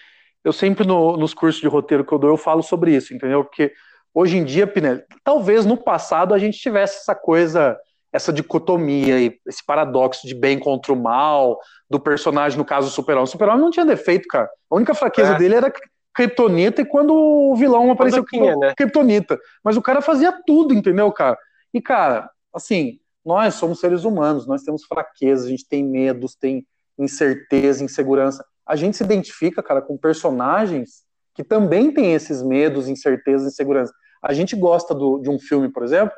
[SPEAKER 2] eu sempre no- nos cursos de roteiro que eu dou, eu falo sobre isso, entendeu? Porque hoje em dia, Pinelli, talvez no passado a gente tivesse essa coisa, essa dicotomia, e esse paradoxo de bem contra o mal, do personagem, no caso, o Super-Homem. O Super-Homem não tinha defeito, cara. A única fraqueza
[SPEAKER 1] É.
[SPEAKER 2] dele era Kryptonita e quando o vilão apareceu
[SPEAKER 1] tinha, né?
[SPEAKER 2] Kryptonita. Mas o cara fazia tudo, entendeu, cara? E, cara, assim, nós somos seres humanos, nós temos fraquezas, a gente tem medos, tem incerteza, insegurança. A gente se identifica, cara, com personagens que também têm esses medos, incertezas, insegurança. A gente gosta do- de um filme, por exemplo,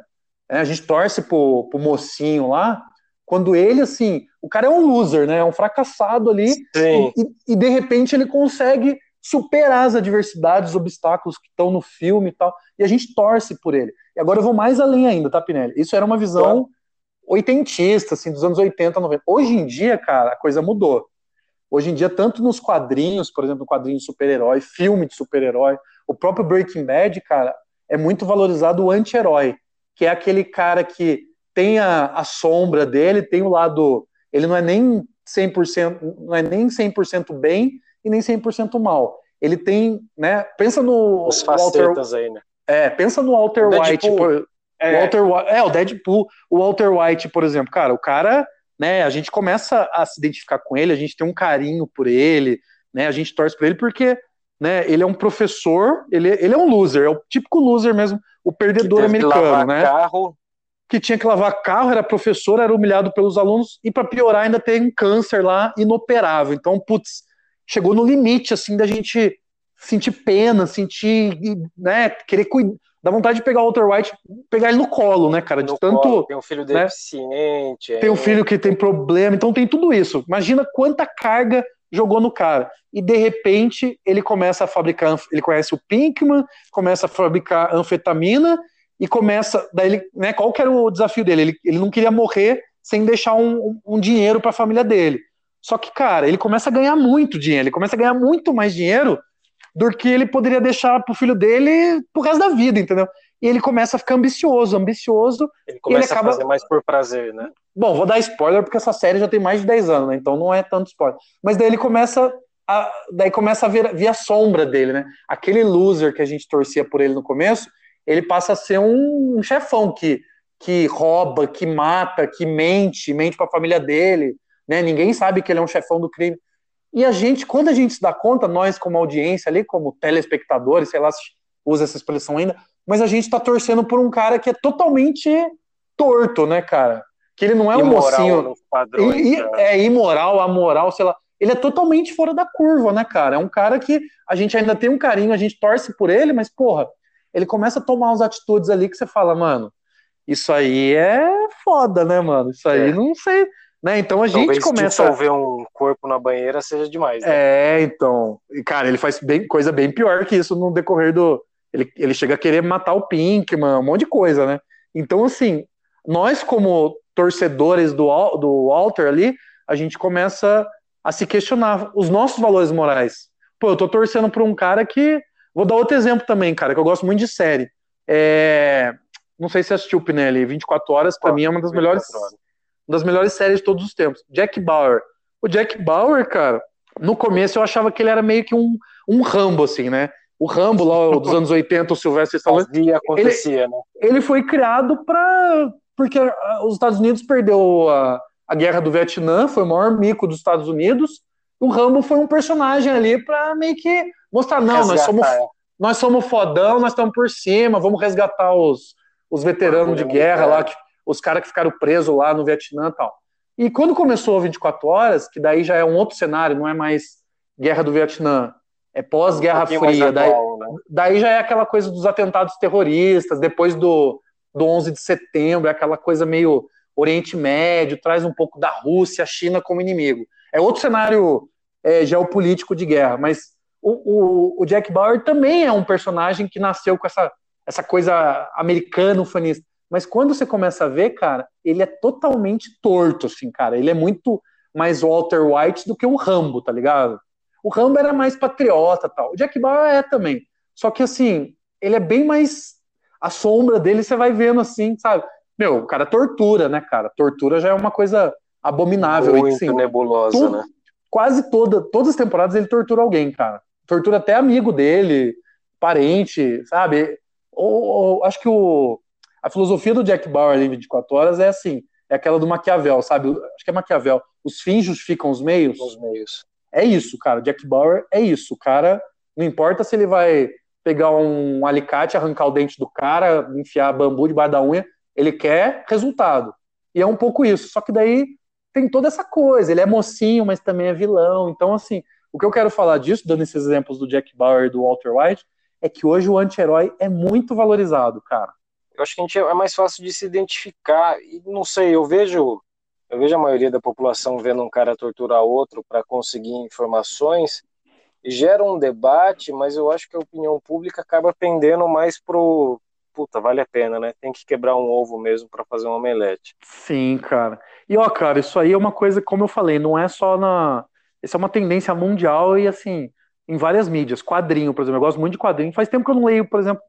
[SPEAKER 2] né, a gente torce pro, pro mocinho lá, quando ele, assim, o cara é um loser, né? É um fracassado ali, e, e, de repente ele consegue superar as adversidades, os obstáculos que estão no filme e tal, e a gente torce por ele. E agora eu vou mais além ainda, tá, Pinelli? Isso era uma visão
[SPEAKER 1] Claro.
[SPEAKER 2] oitentista, assim, dos anos 80, 90. Hoje em dia, cara, a coisa mudou. Hoje em dia, tanto nos quadrinhos, por exemplo, quadrinho de super-herói, filme de super-herói, o próprio Breaking Bad, cara, é muito valorizado o anti-herói, que é aquele cara que tem a, a sombra dele, tem o lado. Ele não é nem 100%, não é nem 100% bem e nem 100% mal. Ele tem, né? Pensa no
[SPEAKER 1] Os
[SPEAKER 2] Walter,
[SPEAKER 1] facetas aí, né?
[SPEAKER 2] é, pensa no Walter
[SPEAKER 1] O
[SPEAKER 2] White, por,
[SPEAKER 1] É,
[SPEAKER 2] Walter, é, o Deadpool, o Walter White, por exemplo, cara, o cara, né, a gente começa a se identificar com ele, a gente tem um carinho por ele, né, a gente torce por ele porque, né, ele é um professor, ele, ele é um loser, é o típico loser mesmo, o perdedor americano, né,
[SPEAKER 1] carro.
[SPEAKER 2] que tinha que lavar carro, era professor, era humilhado pelos alunos e para piorar ainda tem um câncer lá inoperável. Então, putz, chegou no limite assim da gente sentir pena, sentir, né, querer cuidar, dá vontade de pegar o Walter White, pegar ele no colo, né, cara, de
[SPEAKER 1] no
[SPEAKER 2] tanto
[SPEAKER 1] colo, tem um filho
[SPEAKER 2] né?
[SPEAKER 1] deficiente.
[SPEAKER 2] tem um
[SPEAKER 1] é,
[SPEAKER 2] filho que tem problema, então tem tudo isso. Imagina quanta carga jogou no cara. E de repente ele começa a fabricar, ele conhece o Pinkman, começa a fabricar anfetamina e começa, daí ele, né, qual que era o desafio dele? Ele, ele não queria morrer sem deixar um, um- um dinheiro para a família dele. Só que, cara, ele começa a ganhar muito dinheiro, ele começa a ganhar muito mais dinheiro do que ele poderia deixar pro filho dele pro resto da vida, entendeu? E ele começa a ficar ambicioso, ambicioso,
[SPEAKER 1] Ele começa
[SPEAKER 2] acaba-
[SPEAKER 1] a fazer mais por prazer, né?
[SPEAKER 2] Bom, vou dar spoiler porque essa série já tem mais de 10 anos, né? Então não é tanto spoiler. Mas daí ele começa a, daí começa a ver, ver a sombra dele, né? Aquele loser que a gente torcia por ele no começo, ele passa a ser um, um chefão que, que rouba, que mata, que mente, mente para a família dele, né? Ninguém sabe que ele é um chefão do crime. E a gente, quando a gente se dá conta, nós como audiência ali, como telespectadores, sei lá se usa essa expressão ainda, mas a gente tá torcendo por um cara que é totalmente torto, né, cara? Que ele não é um
[SPEAKER 1] Imoral
[SPEAKER 2] mocinho.
[SPEAKER 1] nos padrões.
[SPEAKER 2] E- e-
[SPEAKER 1] né?
[SPEAKER 2] é imoral, amoral, sei lá. Ele é totalmente fora da curva, né, cara? É um cara que a gente ainda tem um carinho, a gente torce por ele, mas, porra, ele começa a tomar umas atitudes ali que você fala, mano, isso aí é foda, né, mano? Isso aí
[SPEAKER 1] É.
[SPEAKER 2] não sei. Né? Então a gente
[SPEAKER 1] Talvez
[SPEAKER 2] começa.
[SPEAKER 1] dissolver um corpo na banheira seja demais. Né?
[SPEAKER 2] É, então. E, cara, ele faz bem, coisa bem pior que isso no decorrer do. Ele, ele chega a querer matar o Pinkman, um monte de coisa, né? Então, assim, nós como torcedores do, do Walter ali, a gente começa a se questionar os nossos valores morais. Pô, eu tô torcendo por um cara que. Vou dar outro exemplo também, cara, que eu gosto muito de série. É... Não sei se assistiu o Pinelli, 24 Horas, para mim é uma das melhores, uma das melhores séries de todos os tempos. Jack Bauer. O Jack Bauer, cara, no começo eu achava que ele era meio que um, um Rambo, assim, né? O Rambo lá dos anos 80, o Sylvester Stallone.
[SPEAKER 1] acontecia,
[SPEAKER 2] ele,
[SPEAKER 1] né?
[SPEAKER 2] Ele foi criado para porque os Estados Unidos perdeu a, a guerra do Vietnã, foi o maior mico dos Estados Unidos. O Rambo foi um personagem ali para meio que mostrar não, nós somos é. nós somos fodão, nós estamos por cima, vamos resgatar os, os veteranos de guerra lá, que, os caras que ficaram presos lá no Vietnã, e tal. E quando começou 24 horas, que daí já é um outro cenário, não é mais guerra do Vietnã, é pós-Guerra um Fria. Daí, atual, né? daí já é aquela coisa dos atentados terroristas, depois do, do 11 de setembro, é aquela coisa meio Oriente Médio, traz um pouco da Rússia, a China como inimigo. É outro cenário é, geopolítico de guerra, mas o, o, o, Jack Bauer também é um personagem que nasceu com essa, essa coisa americano-fanista. Mas quando você começa a ver, cara, ele é totalmente torto, assim, cara. Ele é muito mais Walter White do que o Rambo, tá ligado? O Rambo era mais patriota tal. O Jack Bauer é também. Só que assim, ele é bem mais. A sombra dele você vai vendo assim, sabe? Meu, o cara tortura, né, cara? Tortura já é uma coisa abominável.
[SPEAKER 1] Muito assim, nebulosa, tudo, né?
[SPEAKER 2] Quase toda, todas as temporadas ele tortura alguém, cara. Tortura até amigo dele, parente, sabe? Ou, ou acho que o, a filosofia do Jack Bauer em 24 horas é assim, é aquela do Maquiavel, sabe? Acho que é Maquiavel. Os fins justificam os meios.
[SPEAKER 1] Os meios.
[SPEAKER 2] É isso, cara. Jack Bauer é isso. O cara, não importa se ele vai pegar um alicate, arrancar o dente do cara, enfiar bambu debaixo da unha, ele quer resultado. E é um pouco isso. Só que daí tem toda essa coisa. Ele é mocinho, mas também é vilão. Então, assim, o que eu quero falar disso, dando esses exemplos do Jack Bauer e do Walter White, é que hoje o anti-herói é muito valorizado, cara.
[SPEAKER 1] Eu acho que a gente é mais fácil de se identificar. E não sei, eu vejo eu vejo a maioria da população vendo um cara torturar outro para conseguir informações e gera um debate, mas eu acho que a opinião pública acaba pendendo mais pro puta, vale a pena, né? Tem que quebrar um ovo mesmo para fazer um omelete.
[SPEAKER 2] Sim, cara. E ó, cara, isso aí é uma coisa, como eu falei, não é só na. Isso é uma tendência mundial e assim, em várias mídias. Quadrinho, por exemplo, eu gosto muito de quadrinho. Faz tempo que eu não leio, por exemplo.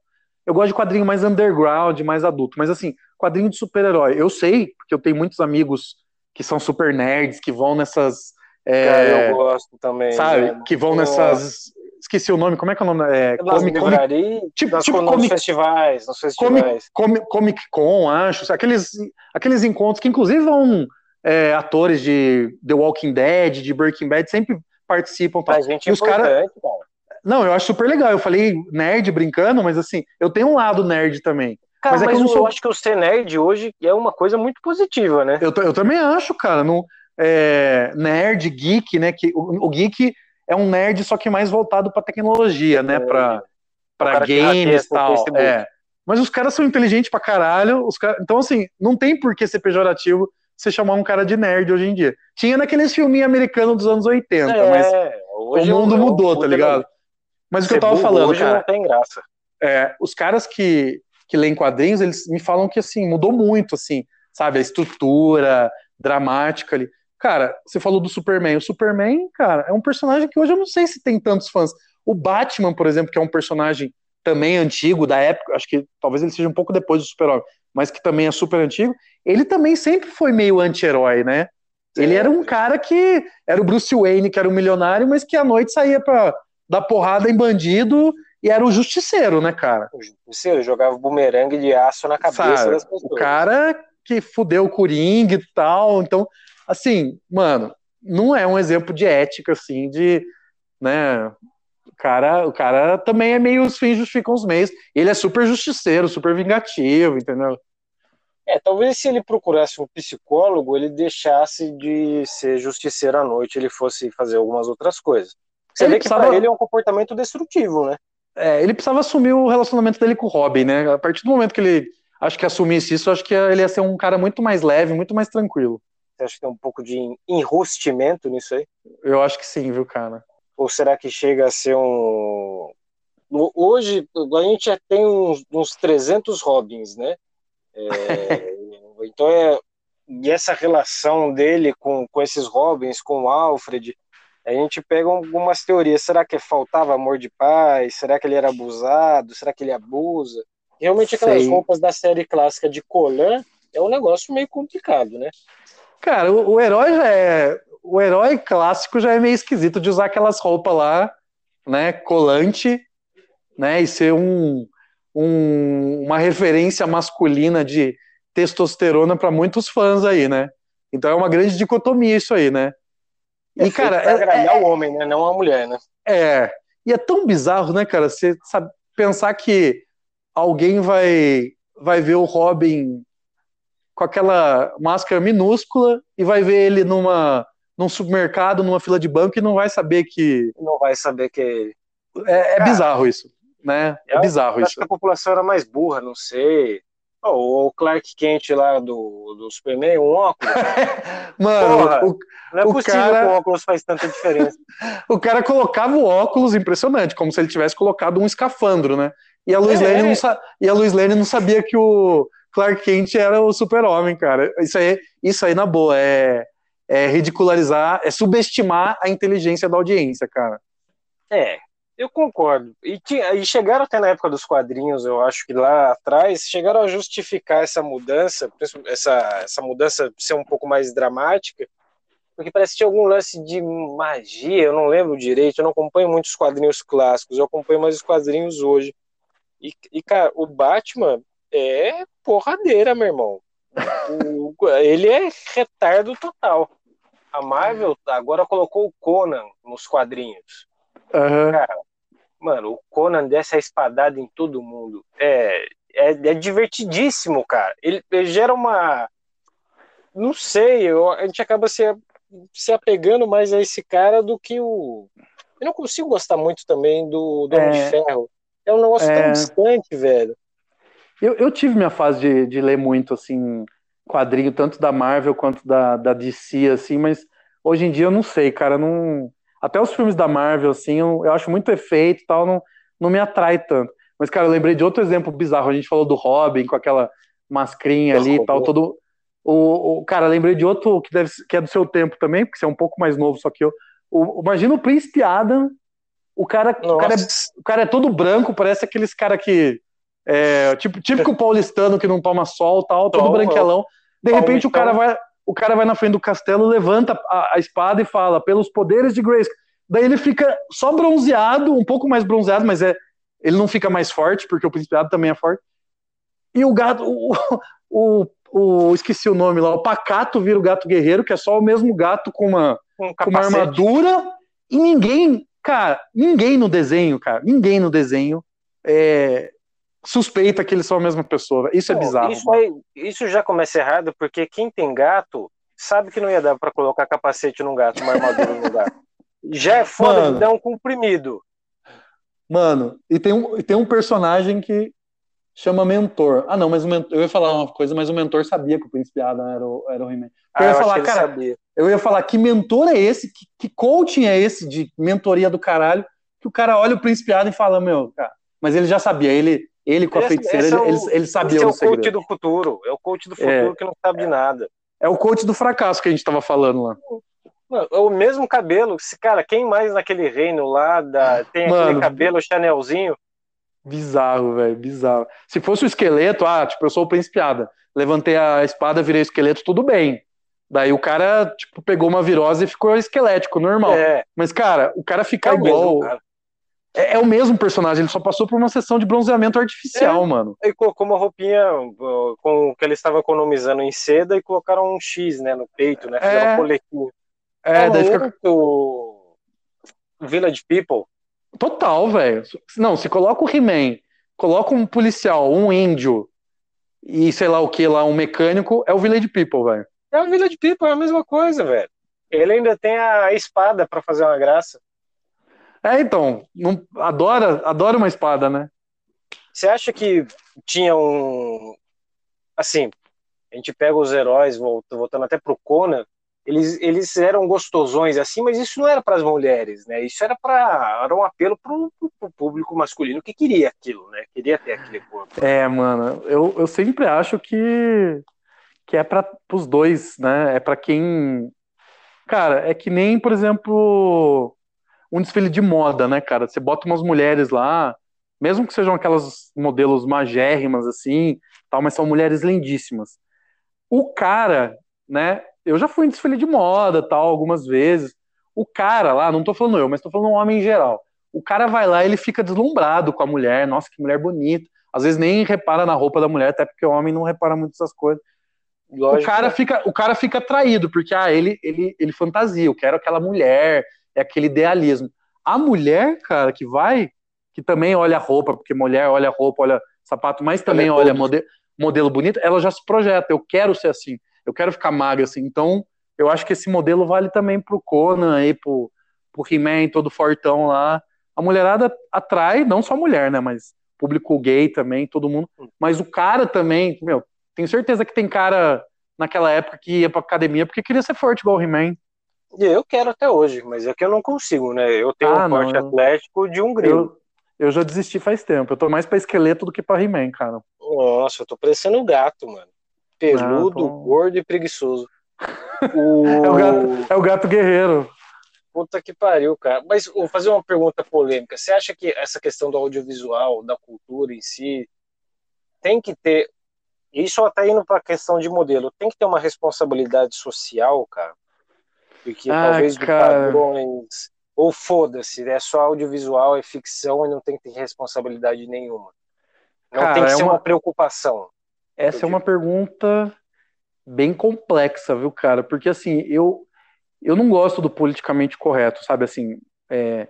[SPEAKER 2] Eu gosto de quadrinho mais underground, mais adulto. Mas assim, quadrinho de super-herói. Eu sei, porque eu tenho muitos amigos que são super nerds, que vão nessas.
[SPEAKER 1] É, Cara, eu gosto também.
[SPEAKER 2] Sabe? Né? Que vão eu nessas. Esqueci o nome, como é que é o nome? É,
[SPEAKER 1] comic, comic, tipo, tipo nos comic, festivais, nos festivais.
[SPEAKER 2] Comic, comic Con, acho. Aqueles, aqueles encontros que, inclusive, vão é, atores de The Walking Dead, de Breaking Bad, sempre participam.
[SPEAKER 1] Tá? A gente e os cara...
[SPEAKER 2] Não, eu acho super legal. Eu falei nerd brincando, mas assim, eu tenho um lado nerd também.
[SPEAKER 1] Cara, mas, é mas eu, sou... acho que o ser nerd hoje é uma coisa muito positiva, né?
[SPEAKER 2] Eu, eu também acho, cara. No, é, nerd, geek, né? Que, o, o, geek é um nerd, só que mais voltado para tecnologia, né? É. Pra, pra games e tal. É. Mas os caras são inteligentes pra caralho. Os cara... Então, assim, não tem por que ser pejorativo você chamar um cara de nerd hoje em dia. Tinha naqueles filminhos americanos dos anos 80, é, mas o mundo mudou, tá ligado? Mas o que eu tava falando,
[SPEAKER 1] hoje
[SPEAKER 2] cara,
[SPEAKER 1] não tem graça.
[SPEAKER 2] É, os caras que, que leem quadrinhos, eles me falam que assim, mudou muito, assim, sabe, a estrutura dramática ali. Cara, você falou do Superman. O Superman, cara, é um personagem que hoje eu não sei se tem tantos fãs. O Batman, por exemplo, que é um personagem também antigo da época, acho que talvez ele seja um pouco depois do Super-Homem, mas que também é super antigo, ele também sempre foi meio anti-herói, né? Ele era um cara que era o Bruce Wayne, que era um milionário, mas que à noite saía pra dar porrada em bandido e era o justiceiro, né, cara?
[SPEAKER 1] O justiceiro jogava bumerangue de aço na cabeça Sabe, das pessoas.
[SPEAKER 2] O cara que fudeu o Coringa e tal. Então, assim, mano, não é um exemplo de ética, assim, de, né, o cara, o cara também é meio os fins justificam os meios. Ele é super justiceiro, super vingativo, entendeu?
[SPEAKER 1] É, talvez se ele procurasse um psicólogo, ele deixasse de ser justiceiro à noite, ele fosse fazer algumas outras coisas. Você ele vê que precisava... para ele é um comportamento destrutivo, né?
[SPEAKER 2] É, ele precisava assumir o relacionamento dele com o Robin, né? A partir do momento que ele acho que assumisse isso, acho que ele ia ser um cara muito mais leve, muito mais tranquilo.
[SPEAKER 1] Você acha que tem um pouco de enrustimento nisso aí?
[SPEAKER 2] Eu acho que sim, viu, cara?
[SPEAKER 1] Ou será que chega a ser um. Hoje, a gente já tem uns, uns 300 Robins, né? É, então é e essa relação dele com, com esses Robins, com o Alfred, a gente pega algumas teorias. Será que faltava amor de pai? Será que ele era abusado? Será que ele abusa? Realmente aquelas Sei. roupas da série clássica de colã é um negócio meio complicado, né?
[SPEAKER 2] Cara, o, o herói já é. O herói clássico já é meio esquisito de usar aquelas roupas lá, né? Colante, né? E ser um, um uma referência masculina de testosterona para muitos fãs aí, né? Então é uma grande dicotomia isso aí, né?
[SPEAKER 1] E, é cara, é, agradar é, o homem, né? Não a mulher, né?
[SPEAKER 2] É. E é tão bizarro, né, cara? Você sabe, pensar que alguém vai vai ver o Robin com aquela máscara minúscula e vai ver ele numa num supermercado, numa fila de banco e não vai saber que
[SPEAKER 1] não vai saber que
[SPEAKER 2] é, é bizarro isso, né? É bizarro
[SPEAKER 1] isso.
[SPEAKER 2] Acho
[SPEAKER 1] que a população era mais burra, não sei. Oh, o Clark Kent lá do, do Superman, um óculos.
[SPEAKER 2] Mano, Porra, o,
[SPEAKER 1] não é o possível cara... que o óculos faz tanta diferença.
[SPEAKER 2] o cara colocava o óculos impressionante, como se ele tivesse colocado um escafandro, né? E a Luiz, é, Lane, é. Não e a Luiz Lane não sabia que o Clark Kent era o super-homem, cara. Isso aí, isso aí, na boa, é, é ridicularizar, é subestimar a inteligência da audiência, cara.
[SPEAKER 1] É, eu concordo. E, tinha, e chegaram até na época dos quadrinhos, eu acho que lá atrás, chegaram a justificar essa mudança, essa, essa mudança ser um pouco mais dramática, porque parece que tinha algum lance de magia, eu não lembro direito, eu não acompanho muitos quadrinhos clássicos, eu acompanho mais os quadrinhos hoje. E, e cara, o Batman é porradeira, meu irmão. O, ele é retardo total. A Marvel agora colocou o Conan nos quadrinhos.
[SPEAKER 2] Uhum. Cara,
[SPEAKER 1] Mano, o Conan desce a espadada em todo mundo. É, é, é divertidíssimo, cara. Ele, ele, gera uma. Não sei, eu, a gente acaba se, se apegando mais a esse cara do que o. Eu não consigo gostar muito também do, do é, Homem de. Ferro. É um negócio é, tão distante, velho.
[SPEAKER 2] Eu, eu tive minha fase de, de ler muito, assim, quadrinho, tanto da Marvel quanto da, da DC, assim, mas hoje em dia eu não sei, cara, não até os filmes da Marvel, assim, eu, eu acho muito efeito e tal, não, não me atrai tanto. Mas, cara, eu lembrei de outro exemplo bizarro. A gente falou do Robin com aquela mascrinha ali e tal, todo. O, o, cara, lembrei de outro que, deve, que é do seu tempo também, porque você é um pouco mais novo, só que eu. O, imagina o Príncipe Adam. O cara, o cara, é, o cara é todo branco, parece aqueles cara que. É, tipo, típico paulistano que não toma sol tal, todo branquelão. De repente o cara vai o cara vai na frente do castelo, levanta a, a espada e fala, pelos poderes de Grace. Daí ele fica só bronzeado, um pouco mais bronzeado, mas é ele não fica mais forte, porque o principado também é forte. E o gato, o, o, o, esqueci o nome lá, o pacato vira o gato guerreiro, que é só o mesmo gato com uma, um com uma armadura, e ninguém, cara, ninguém no desenho, cara, ninguém no desenho é, suspeita que eles são a mesma pessoa. Isso é bizarro.
[SPEAKER 1] Isso, aí, isso já começa errado, porque quem tem gato sabe que não ia dar para colocar capacete num gato, uma armadura no gato. Já é foda Mano, de dar um comprimido.
[SPEAKER 2] Mano, e tem um, e tem um personagem que chama Mentor. Ah, não, mas o mentor, eu ia falar uma coisa, mas o Mentor sabia que o Príncipe Adam era o, era o He-Man. Ah, eu ia falar, cara, sabia. eu ia falar, que mentor é esse? Que, que coaching é esse de mentoria do caralho? Que o cara olha o Príncipe Adam e fala, meu, cara. Mas ele já sabia, ele, ele com a esse, feiticeira, esse é o, ele, ele sabia esse
[SPEAKER 1] é o coach do futuro. É o coach do futuro é, que não sabe de nada.
[SPEAKER 2] É o coach do fracasso que a gente tava falando lá.
[SPEAKER 1] É o mesmo cabelo. Cara, quem mais naquele reino lá da, tem Mano, aquele cabelo Chanelzinho?
[SPEAKER 2] Bizarro, velho, bizarro. Se fosse o esqueleto, ah, tipo, eu sou o principiada. Levantei a espada, virei esqueleto, tudo bem. Daí o cara, tipo, pegou uma virose e ficou esquelético, normal. É. Mas, cara, o cara ficar é igual. Mesmo, cara. É, é, o mesmo personagem, ele só passou por uma sessão de bronzeamento artificial, é, mano.
[SPEAKER 1] E colocou uma roupinha com que ele estava economizando em seda e colocaram um X, né, no peito, né? Fizeram é, um coletinho.
[SPEAKER 2] É, é daí fica.
[SPEAKER 1] O Village People.
[SPEAKER 2] Total, velho. Não, se coloca o He-Man, coloca um policial, um índio e sei lá o que lá, um mecânico, é o Village People, velho.
[SPEAKER 1] É o Village People, é a mesma coisa, velho. Ele ainda tem a espada para fazer uma graça.
[SPEAKER 2] É, então, não, adora, adora uma espada, né?
[SPEAKER 1] Você acha que tinha um. Assim, a gente pega os heróis, voltando até pro Conan, eles, eles eram gostosões assim, mas isso não era para as mulheres, né? Isso era para era um apelo para o público masculino que queria aquilo, né? queria ter aquele corpo.
[SPEAKER 2] É, mano, eu, eu sempre acho que, que é para os dois, né? É para quem. Cara, é que nem, por exemplo, um desfile de moda, né, cara? Você bota umas mulheres lá, mesmo que sejam aquelas modelos magérrimas, assim, tal, mas são mulheres lindíssimas. O cara, né? Eu já fui em desfile de moda, tal, algumas vezes. O cara lá, não tô falando eu, mas tô falando um homem em geral. O cara vai lá, ele fica deslumbrado com a mulher, nossa, que mulher bonita. Às vezes nem repara na roupa da mulher, até porque o homem não repara muito essas coisas. Lógico. O cara fica, o cara fica atraído, porque ah, ele, ele, ele fantasia, eu quero aquela mulher, é aquele idealismo. A mulher, cara, que vai, que também olha a roupa, porque mulher olha a roupa, olha sapato, mas também olha, olha modelo, modelo bonito, ela já se projeta, eu quero ser assim, eu quero ficar magra assim. Então, eu acho que esse modelo vale também pro Conan aí, pro, pro He-Man, todo fortão lá. A mulherada atrai, não só a mulher, né, mas público gay também, todo mundo. Mas o cara também, meu, tenho certeza que tem cara naquela época que ia pra academia porque queria ser forte igual o He-Man.
[SPEAKER 1] Eu quero até hoje, mas é que eu não consigo, né? Eu tenho ah, um porte eu... atlético de um grilo.
[SPEAKER 2] Eu, eu, já desisti faz tempo. Eu tô mais pra esqueleto do que pra He-Man, cara.
[SPEAKER 1] Nossa, eu tô parecendo um gato, mano. Peludo, tô... gordo e preguiçoso.
[SPEAKER 2] o... é, o gato, é o gato guerreiro.
[SPEAKER 1] Puta que pariu, cara. Mas vou fazer uma pergunta polêmica. Você acha que essa questão do audiovisual, da cultura em si, tem que ter. Isso até indo para a questão de modelo, tem que ter uma responsabilidade social, cara? Porque ah, talvez cara. padrões. Ou foda-se, é só audiovisual, é ficção e não tem que ter responsabilidade nenhuma. Não cara, tem que é ser uma... uma preocupação.
[SPEAKER 2] Essa é uma pergunta bem complexa, viu, cara? Porque assim, eu, eu não gosto do politicamente correto, sabe? Assim, é,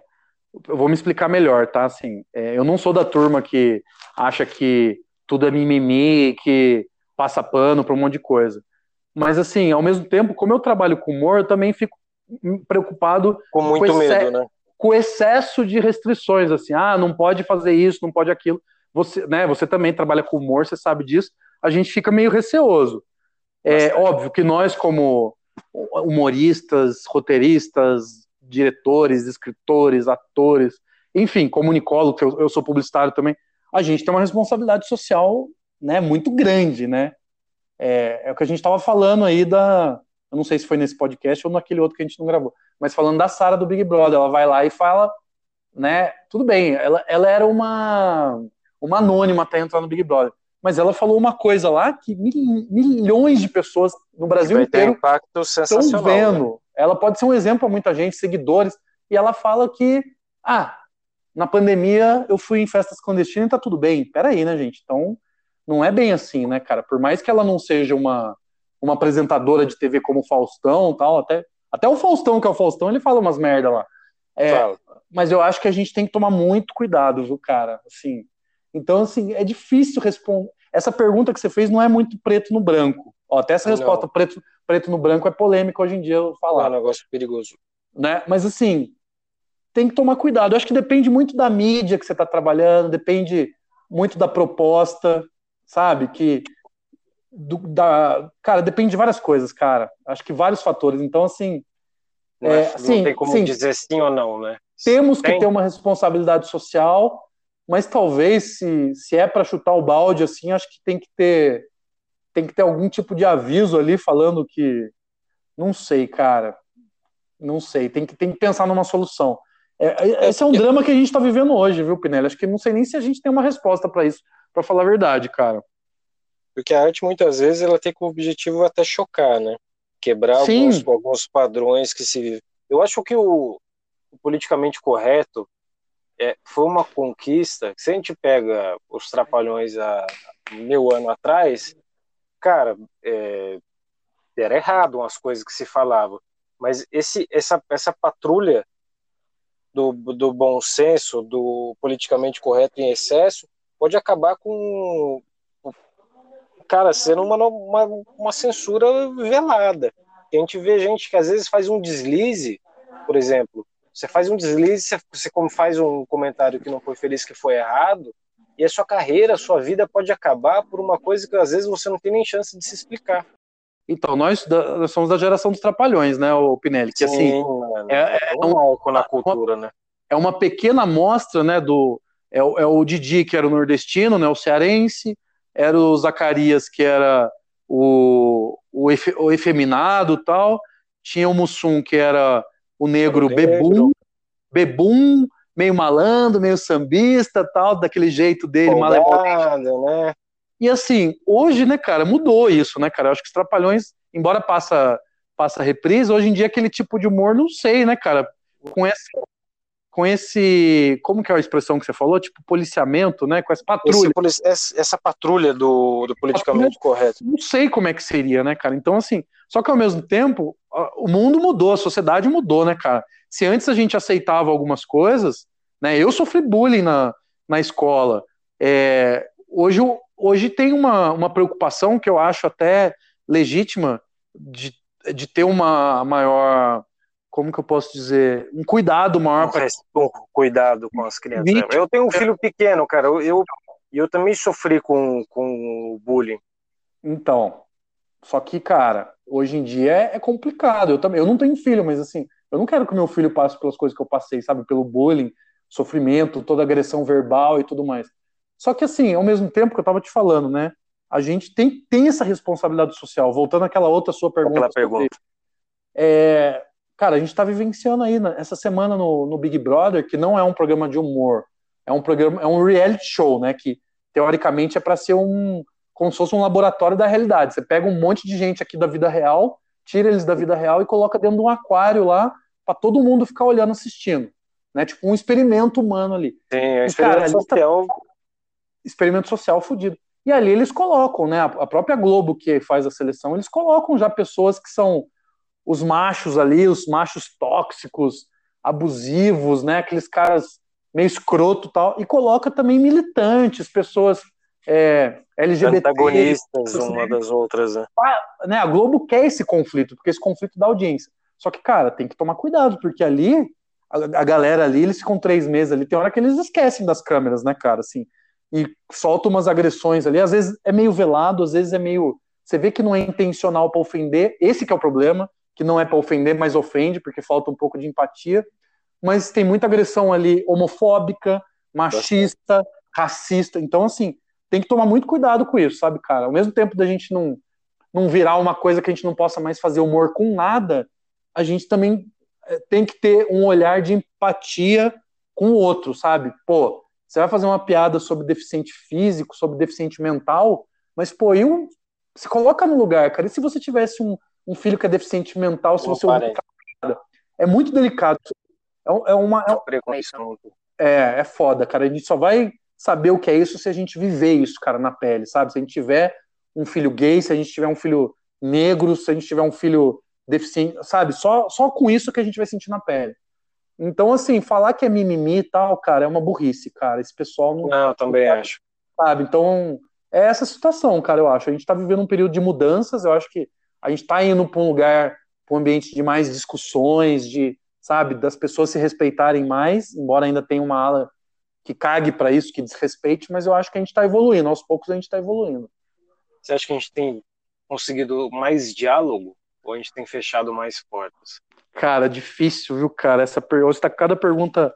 [SPEAKER 2] eu vou me explicar melhor, tá? Assim, é, eu não sou da turma que acha que tudo é mimimi, que passa pano para um monte de coisa. Mas, assim, ao mesmo tempo, como eu trabalho com humor, eu também fico preocupado
[SPEAKER 1] com muito com medo, né?
[SPEAKER 2] Com excesso de restrições, assim, ah, não pode fazer isso, não pode aquilo. Você, né, você também trabalha com humor, você sabe disso. A gente fica meio receoso. É óbvio que nós, como humoristas, roteiristas, diretores, escritores, atores, enfim, comunicólogo, eu, eu sou publicitário também, a gente tem uma responsabilidade social né, muito grande, né? É, é o que a gente estava falando aí da. Eu não sei se foi nesse podcast ou naquele outro que a gente não gravou, mas falando da Sara do Big Brother, ela vai lá e fala, né? Tudo bem, ela, ela era uma, uma anônima até entrar no Big Brother mas ela falou uma coisa lá que milhões de pessoas no Brasil inteiro estão vendo. Né? Ela pode ser um exemplo para muita gente, seguidores, e ela fala que, ah, na pandemia eu fui em festas clandestinas e tá tudo bem. Peraí, né, gente? Então, não é bem assim, né, cara? Por mais que ela não seja uma, uma apresentadora de TV como o Faustão tal, até, até o Faustão, que é o Faustão, ele fala umas merda lá. É, mas eu acho que a gente tem que tomar muito cuidado, viu, cara? Assim, então, assim, é difícil responder. Essa pergunta que você fez não é muito preto no branco. Ó, até essa resposta preto, preto no branco é polêmica hoje em dia eu falar.
[SPEAKER 1] É um negócio perigoso.
[SPEAKER 2] Né? Mas, assim, tem que tomar cuidado. Eu acho que depende muito da mídia que você está trabalhando, depende muito da proposta, sabe? Que do, da, cara, depende de várias coisas, cara. Acho que vários fatores. Então, assim,
[SPEAKER 1] não, é, não sim, tem como sim, dizer sim ou não, né?
[SPEAKER 2] Temos tem. que ter uma responsabilidade social, mas talvez se, se é para chutar o balde assim, acho que tem que ter tem que ter algum tipo de aviso ali falando que não sei, cara, não sei, tem que tem que pensar numa solução. É, é esse é um drama que a gente está vivendo hoje, viu, Pinelli? Acho que não sei nem se a gente tem uma resposta para isso, para falar a verdade, cara.
[SPEAKER 1] Porque a arte muitas vezes ela tem como objetivo até chocar, né? Quebrar alguns, alguns padrões que se. Eu acho que o, o politicamente correto é, foi uma conquista. Se a gente pega os Trapalhões há mil anos atrás, cara, é, era errado umas coisas que se falavam. Mas esse, essa, essa patrulha do, do bom senso, do politicamente correto em excesso, pode acabar com, cara, sendo uma, uma, uma censura velada. A gente vê gente que às vezes faz um deslize, por exemplo, você faz um deslize, você como faz um comentário que não foi feliz, que foi errado, e a sua carreira, a sua vida pode acabar por uma coisa que às vezes você não tem nem chance de se explicar.
[SPEAKER 2] Então, nós, nós somos da geração dos trapalhões, né, o Pinelli? Que, assim,
[SPEAKER 1] Sim, assim, é, é, é um álcool na cultura,
[SPEAKER 2] uma,
[SPEAKER 1] né?
[SPEAKER 2] É uma pequena amostra, né, do, é, é o Didi, que era o nordestino, né, o cearense, era o Zacarias, que era o, o, efe, o efeminado tal, tinha o Mussum, que era o negro, o negro. bebum, bebum, meio malandro, meio sambista, tal, daquele jeito dele,
[SPEAKER 1] malemolente. né?
[SPEAKER 2] E assim, hoje, né, cara, mudou isso, né, cara? Eu acho que os Trapalhões, embora passa passa reprise, hoje em dia aquele tipo de humor, não sei, né, cara? Com esse com esse, como que é a expressão que você falou? Tipo policiamento, né? Com essa patrulha.
[SPEAKER 1] Esse, essa patrulha do, do politicamente patrulha, correto.
[SPEAKER 2] Não sei como é que seria, né, cara? Então, assim, só que ao mesmo tempo, o mundo mudou, a sociedade mudou, né, cara? Se antes a gente aceitava algumas coisas, né? Eu sofri bullying na, na escola. É, hoje, hoje tem uma, uma preocupação que eu acho até legítima de, de ter uma maior. Como que eu posso dizer? Um cuidado maior.
[SPEAKER 1] Pra... um cuidado com as crianças. Vítima. Eu tenho um filho pequeno, cara. Eu, eu, eu também sofri com, com o bullying.
[SPEAKER 2] Então, só que, cara, hoje em dia é, é, complicado. Eu também, eu não tenho filho, mas assim, eu não quero que meu filho passe pelas coisas que eu passei, sabe? Pelo bullying, sofrimento, toda agressão verbal e tudo mais. Só que assim, ao mesmo tempo que eu estava te falando, né? A gente tem, tem essa responsabilidade social. Voltando àquela outra sua pergunta.
[SPEAKER 1] Aquela pergunta.
[SPEAKER 2] É, cara, a gente está vivenciando aí né, essa semana no, no, Big Brother, que não é um programa de humor, é um programa, é um reality show, né? Que teoricamente é para ser um como se fosse um laboratório da realidade. Você pega um monte de gente aqui da vida real, tira eles da vida real e coloca dentro de um aquário lá para todo mundo ficar olhando assistindo né? Tipo um experimento humano ali.
[SPEAKER 1] Sim, é um experimento cara, social. Tá...
[SPEAKER 2] Experimento social fudido. E ali eles colocam, né? A própria Globo que faz a seleção, eles colocam já pessoas que são os machos ali, os machos tóxicos, abusivos, né? Aqueles caras meio escroto tal, e coloca também militantes, pessoas é, LGBT.
[SPEAKER 1] Antagonistas uma das outras, né?
[SPEAKER 2] A, né? A Globo quer esse conflito, porque esse conflito dá audiência. Só que, cara, tem que tomar cuidado, porque ali a, galera ali, eles ficam três meses ali, tem hora que eles esquecem das câmeras, né, cara, assim, e soltam umas agressões ali, às vezes é meio velado, às vezes é meio, você vê que não é intencional para ofender, esse que é o problema, que não é para ofender, mas ofende, porque falta um pouco de empatia, mas tem muita agressão ali homofóbica, machista, racista, então, assim, tem que tomar muito cuidado com isso, sabe, cara, ao mesmo tempo da gente não, não virar uma coisa que a gente não possa mais fazer humor com nada, a gente também tem que ter um olhar de empatia com o outro, sabe? Pô, você vai fazer uma piada sobre deficiente físico, sobre deficiente mental, mas, pô, e um, se coloca no lugar, cara. E se você tivesse um, um filho que é deficiente mental, se você ouvir é muito delicado. É, é uma. É, é, é foda, cara. A gente só vai saber o que é isso se a gente viver isso, cara, na pele, sabe? Se a gente tiver um filho gay, se a gente tiver um filho negro, se a gente tiver um filho deficiente, sabe? Só, só com isso que a gente vai sentir na pele. Então, assim, falar que é mimimi e tal, cara, é uma burrice, cara. Esse pessoal não.
[SPEAKER 1] Não, eu também
[SPEAKER 2] não
[SPEAKER 1] acho.
[SPEAKER 2] Sabe? Então, é essa situação, cara, eu acho. A gente tá vivendo um período de mudanças, eu acho que a gente tá indo para um lugar, para um ambiente de mais discussões, de, sabe, das pessoas se respeitarem mais, embora ainda tenha uma ala que cague para isso, que desrespeite, mas eu acho que a gente está evoluindo, aos poucos a gente está evoluindo.
[SPEAKER 1] Você acha que a gente tem conseguido mais diálogo ou a gente tem fechado mais portas?
[SPEAKER 2] Cara, difícil, viu, cara? Essa per... Você tá com cada pergunta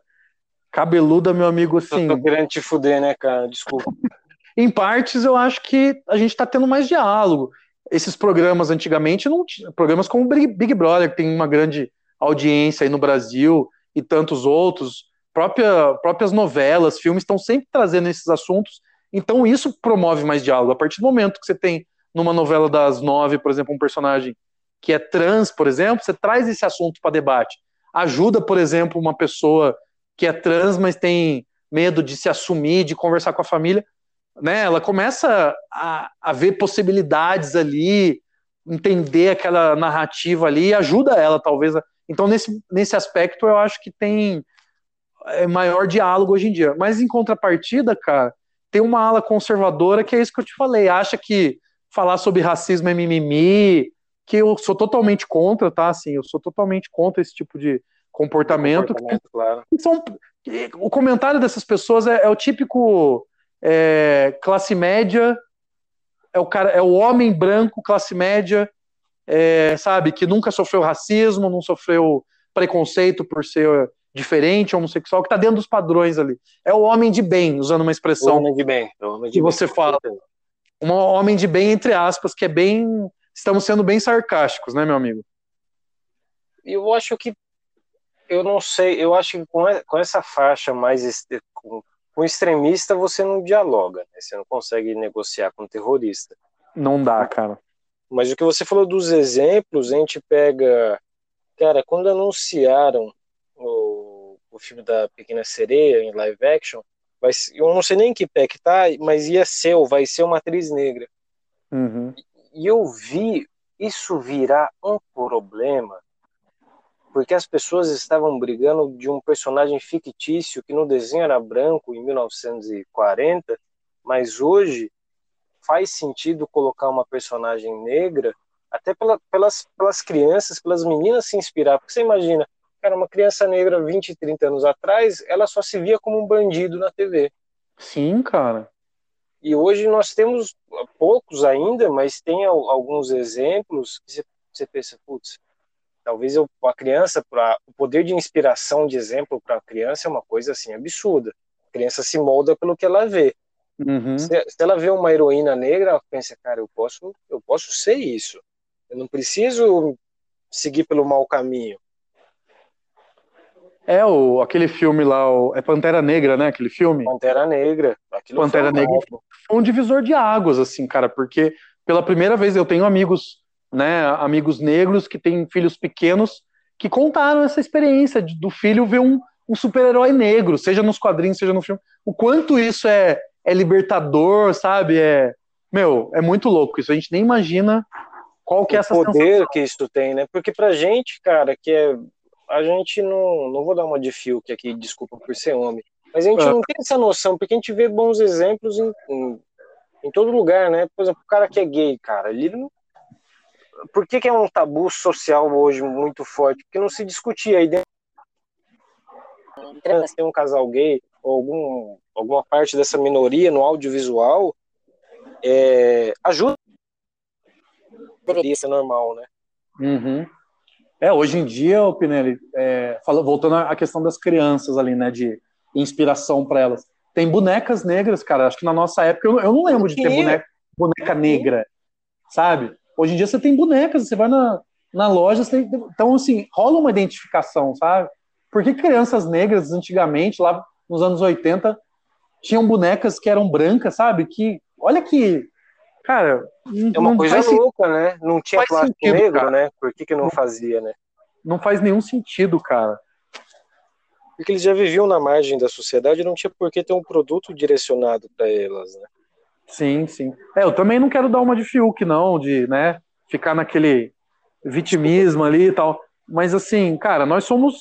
[SPEAKER 2] cabeluda, meu amigo, assim.
[SPEAKER 1] Eu tô querendo te fuder, né, cara? Desculpa.
[SPEAKER 2] em partes, eu acho que a gente tá tendo mais diálogo. Esses programas antigamente não. Programas como Big Brother, que tem uma grande audiência aí no Brasil, e tantos outros, própria, próprias novelas, filmes estão sempre trazendo esses assuntos. Então isso promove mais diálogo. A partir do momento que você tem numa novela das nove, por exemplo, um personagem que é trans, por exemplo, você traz esse assunto para debate. Ajuda, por exemplo, uma pessoa que é trans, mas tem medo de se assumir, de conversar com a família, né? Ela começa a, a ver possibilidades ali, entender aquela narrativa ali, e ajuda ela, talvez. Então, nesse, nesse aspecto, eu acho que tem é, maior diálogo hoje em dia. Mas, em contrapartida, cara, tem uma ala conservadora que é isso que eu te falei, acha que falar sobre racismo é mimimi, que eu sou totalmente contra, tá? Assim, eu sou totalmente contra esse tipo de comportamento. comportamento claro. são, o comentário dessas pessoas é, é o típico é, classe média, é o cara, é o homem branco, classe média, é, sabe, que nunca sofreu racismo, não sofreu preconceito por ser diferente, homossexual, que está dentro dos padrões ali. É o homem de bem, usando uma expressão.
[SPEAKER 1] O homem de bem. Homem de
[SPEAKER 2] que
[SPEAKER 1] bem,
[SPEAKER 2] você fala. Um homem de bem, entre aspas, que é bem. Estamos sendo bem sarcásticos, né, meu amigo?
[SPEAKER 1] Eu acho que. Eu não sei, eu acho que com essa faixa mais. Com, com extremista você não dialoga, né? você não consegue negociar com terrorista.
[SPEAKER 2] Não dá, cara.
[SPEAKER 1] Mas o que você falou dos exemplos, a gente pega. Cara, quando anunciaram o, o filme da Pequena Sereia em live action, vai, eu não sei nem que pé que tá, mas ia ser, ou vai ser uma atriz negra.
[SPEAKER 2] Uhum.
[SPEAKER 1] E eu vi isso virar um problema, porque as pessoas estavam brigando de um personagem fictício que no desenho era branco em 1940, mas hoje faz sentido colocar uma personagem negra, até pela, pelas, pelas crianças, pelas meninas se inspirar, porque você imagina, Cara, uma criança negra 20, 30 anos atrás, ela só se via como um bandido na TV.
[SPEAKER 2] Sim, cara.
[SPEAKER 1] E hoje nós temos poucos ainda, mas tem alguns exemplos que você pensa, putz, talvez eu, a criança, pra, o poder de inspiração de exemplo para a criança é uma coisa assim absurda. A criança se molda pelo que ela vê.
[SPEAKER 2] Uhum.
[SPEAKER 1] Se, se, ela vê uma heroína negra, ela pensa, cara, eu posso, eu posso ser isso. Eu não preciso seguir pelo mau caminho.
[SPEAKER 2] É, o, aquele filme lá, o, é Pantera Negra, né? Aquele filme?
[SPEAKER 1] Pantera Negra.
[SPEAKER 2] Aquilo Pantera foi Negra foi um divisor de águas, assim, cara, porque pela primeira vez eu tenho amigos, né, amigos negros que têm filhos pequenos que contaram essa experiência de, do filho ver um, um super-herói negro, seja nos quadrinhos, seja no filme. O quanto isso é, é libertador, sabe? É, meu, é muito louco isso. A gente nem imagina qual que é essa
[SPEAKER 1] o poder sensação. que isso tem, né? Porque pra gente, cara, que é a gente não. Não vou dar uma de Fiuk aqui, desculpa por ser homem. Mas a gente é. não tem essa noção, porque a gente vê bons exemplos em, em, em, todo lugar, né? Por exemplo, o cara que é gay, cara, ele não. Por que, que é um tabu social hoje muito forte? Porque não se discutia aí dentro. Tem um casal gay, ou algum, alguma parte dessa minoria no audiovisual, é, ajuda. Deveria ser normal, né?
[SPEAKER 2] Uhum. É, hoje em dia, o Pinelli, é, voltando à questão das crianças ali, né, de inspiração para elas. Tem bonecas negras, cara. Acho que na nossa época eu, eu não lembro de ter boneca, boneca negra, sabe? Hoje em dia você tem bonecas, você vai na, na loja, tem, então assim, rola uma identificação, sabe? Porque crianças negras antigamente, lá nos anos 80, tinham bonecas que eram brancas, sabe? Que, olha que, cara,
[SPEAKER 1] é uma coisa louca, né? Não tinha plástico sentido, negro, cara. né? Por que, que não, não fazia, né?
[SPEAKER 2] Não faz nenhum sentido, cara.
[SPEAKER 1] Porque eles já viviam na margem da sociedade, não tinha por que ter um produto direcionado para elas, né?
[SPEAKER 2] Sim, sim. É, eu também não quero dar uma de Fiuk, não, de, né, ficar naquele vitimismo ali e tal. Mas assim, cara, nós somos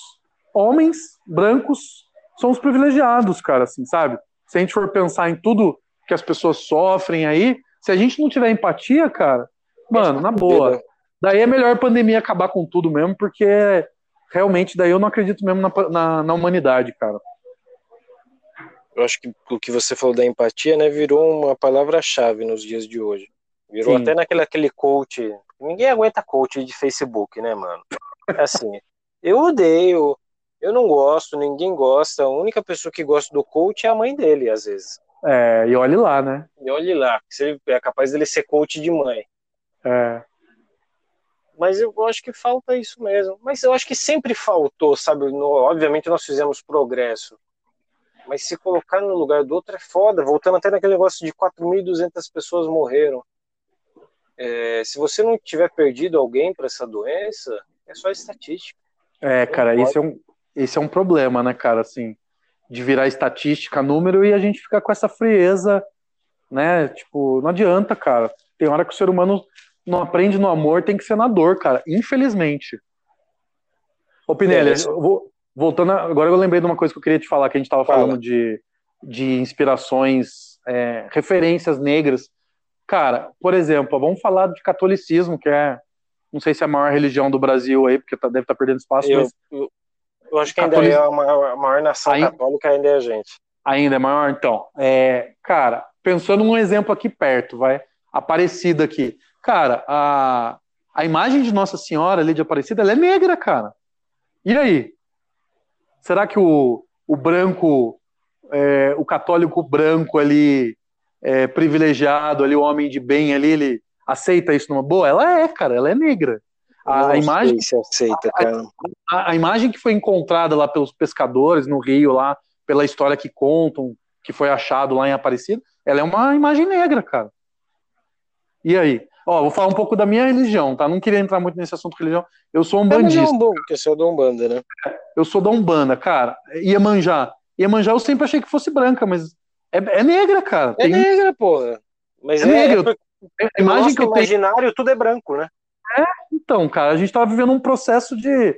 [SPEAKER 2] homens brancos, somos privilegiados, cara, assim, sabe? Se a gente for pensar em tudo que as pessoas sofrem aí, se a gente não tiver empatia, cara, mano, na boa. Daí é melhor a pandemia acabar com tudo mesmo, porque realmente daí eu não acredito mesmo na, na, na humanidade, cara.
[SPEAKER 1] Eu acho que o que você falou da empatia, né, virou uma palavra-chave nos dias de hoje. Virou Sim. até naquele aquele coach. Ninguém aguenta coach de Facebook, né, mano? É assim, eu odeio, eu não gosto, ninguém gosta. A única pessoa que gosta do coach é a mãe dele, às vezes.
[SPEAKER 2] É, e olhe lá, né?
[SPEAKER 1] E olhe lá, se é capaz dele ser coach de mãe.
[SPEAKER 2] É.
[SPEAKER 1] Mas eu acho que falta isso mesmo. Mas eu acho que sempre faltou, sabe? No, obviamente nós fizemos progresso. Mas se colocar no lugar do outro é foda. Voltando até naquele negócio de 4.200 pessoas morreram. É, se você não tiver perdido alguém para essa doença, é só estatística.
[SPEAKER 2] É, cara, esse é, um, esse é um problema, né, cara? Assim, de virar estatística, número, e a gente fica com essa frieza, né? Tipo, não adianta, cara. Tem hora que o ser humano não aprende no amor, tem que ser na dor, cara. Infelizmente. Ô, Pinelli, é vou, voltando, agora eu lembrei de uma coisa que eu queria te falar, que a gente estava falando de, de inspirações, é, referências negras. Cara, por exemplo, vamos falar de catolicismo, que é, não sei se é a maior religião do Brasil aí, porque tá, deve estar tá perdendo espaço,
[SPEAKER 1] eu,
[SPEAKER 2] mas
[SPEAKER 1] eu, eu acho que ainda é a maior, a maior nação ainda, católica, ainda é a gente.
[SPEAKER 2] Ainda é maior, então. É, cara, pensando num exemplo aqui perto, vai. Aparecida aqui. Cara, a, a imagem de Nossa Senhora ali de Aparecida, ela é negra, cara. E aí? Será que o, o branco, é, o católico branco ali, é, privilegiado ali, o homem de bem ali, ele aceita isso numa boa? Ela é, cara, ela é negra. A, a imagem
[SPEAKER 1] se aceita, cara.
[SPEAKER 2] A, a, imagem que foi encontrada lá pelos pescadores no Rio, lá, pela história que contam, que foi achado lá em Aparecida, ela é uma imagem negra, cara. E aí? Ó, vou falar um pouco da minha religião, tá? Não queria entrar muito nesse assunto religião. Eu sou um bandista. É, bom,
[SPEAKER 1] porque você é da Umbanda, né?
[SPEAKER 2] Eu sou da Umbanda, cara. Iemanjá. Iemanjá eu sempre achei que fosse branca, mas é, é negra, cara.
[SPEAKER 1] É Tem... negra, porra. Mas é, é negra. É, a imagem que eu imaginário tenho... tudo é branco, né?
[SPEAKER 2] É, então, cara, a gente tava vivendo um processo de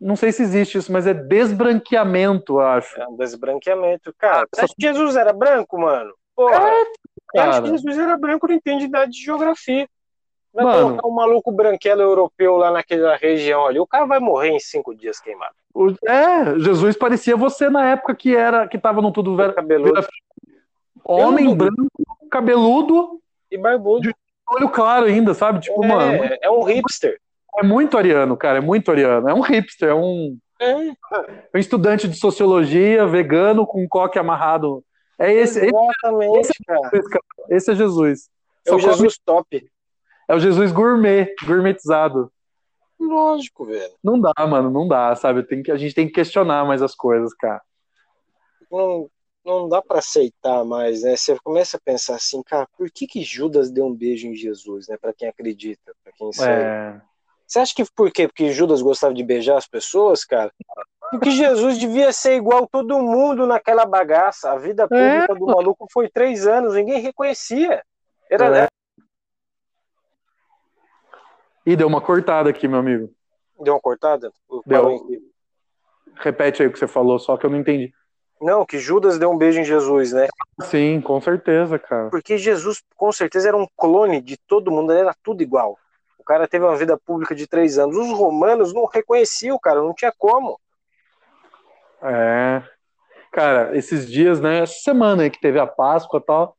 [SPEAKER 2] não sei se existe isso, mas é desbranqueamento, acho.
[SPEAKER 1] É um desbranqueamento. Cara, você acha que Jesus era branco, mano? Porra, é, eu acho que Jesus era branco, não entende idade de geografia. Vai mano, colocar um maluco branquelo europeu lá naquela região ali, o cara vai morrer em cinco dias queimado.
[SPEAKER 2] É, Jesus parecia você na época que era que tava no tudo velho. Cabeludo. Homem branco, cabeludo
[SPEAKER 1] e barbudo. De
[SPEAKER 2] olho claro ainda, sabe? Tipo,
[SPEAKER 1] é,
[SPEAKER 2] mano.
[SPEAKER 1] É um hipster.
[SPEAKER 2] É muito ariano, cara, é muito ariano. É um hipster, é um, é. um estudante de sociologia, vegano, com um coque amarrado. É esse.
[SPEAKER 1] Exatamente, esse,
[SPEAKER 2] é cara. Esse é Jesus.
[SPEAKER 1] É o Jesus top.
[SPEAKER 2] É o Jesus gourmet, gourmetizado.
[SPEAKER 1] Lógico, velho.
[SPEAKER 2] Não dá, mano, não dá, sabe? Tem que, a gente tem que questionar mais as coisas, cara.
[SPEAKER 1] Não, não dá para aceitar mais, né? Você começa a pensar assim, cara, por que que Judas deu um beijo em Jesus, né? Para quem acredita, para quem segue. É... Você acha que por quê? Porque Judas gostava de beijar as pessoas, cara? Porque Jesus devia ser igual todo mundo naquela bagaça. A vida pública é. do maluco foi três anos, ninguém reconhecia. Era. É.
[SPEAKER 2] Ih, deu uma cortada aqui, meu amigo.
[SPEAKER 1] Deu uma cortada?
[SPEAKER 2] Deu. Repete aí o que você falou, só que eu não entendi.
[SPEAKER 1] Não, que Judas deu um beijo em Jesus, né?
[SPEAKER 2] Sim, com certeza, cara.
[SPEAKER 1] Porque Jesus, com certeza, era um clone de todo mundo, era tudo igual cara teve uma vida pública de três anos. Os romanos não reconheciam o cara, não tinha como.
[SPEAKER 2] É. Cara, esses dias, né? Essa semana aí que teve a Páscoa e tal,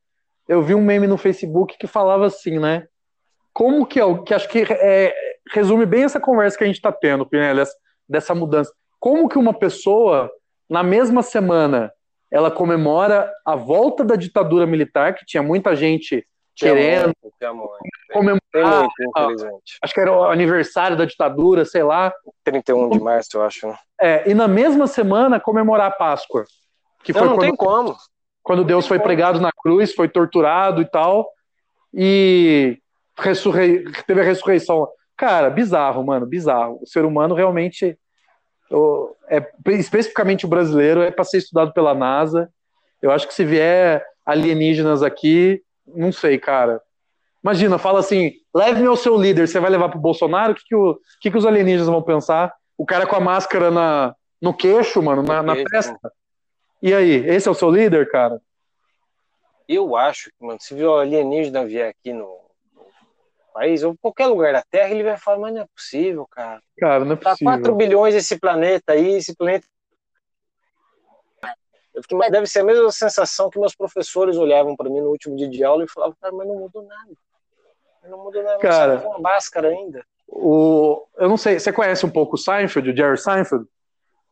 [SPEAKER 2] eu vi um meme no Facebook que falava assim, né? Como que é que acho que é, resume bem essa conversa que a gente está tendo, Pinelli, dessa mudança. Como que uma pessoa, na mesma semana, ela comemora a volta da ditadura militar, que tinha muita gente querendo comemorar. acho que era o aniversário da ditadura, sei lá.
[SPEAKER 1] 31 de março, eu acho. Né?
[SPEAKER 2] É, e na mesma semana comemorar a Páscoa.
[SPEAKER 1] Que não, foi não quando, tem como.
[SPEAKER 2] Quando Deus foi pregado na cruz, foi torturado e tal. E ressurrei, teve a ressurreição. Cara, bizarro, mano, bizarro. O ser humano realmente. É, especificamente o brasileiro, é para ser estudado pela NASA. Eu acho que se vier alienígenas aqui, não sei, cara. Imagina, fala assim: leve-me ao seu líder, você vai levar pro Bolsonaro? O que, que, o, que, que os alienígenas vão pensar? O cara com a máscara na, no queixo, mano, na, na testa. E aí, esse é o seu líder, cara?
[SPEAKER 1] Eu acho que, mano, se o alienígena vier aqui no país, ou qualquer lugar da Terra, ele vai falar, mas não é possível, cara.
[SPEAKER 2] Cara, não é tá possível.
[SPEAKER 1] Tá 4 bilhões esse planeta aí, esse planeta eu fiquei, mas deve ser a mesma sensação que meus professores olhavam para mim no último dia de aula e falavam, cara, mas não mudou nada. Não mudou nada, cara, não uma máscara ainda.
[SPEAKER 2] O, eu não sei, você conhece um pouco o Seinfeld, o Jerry Seinfeld?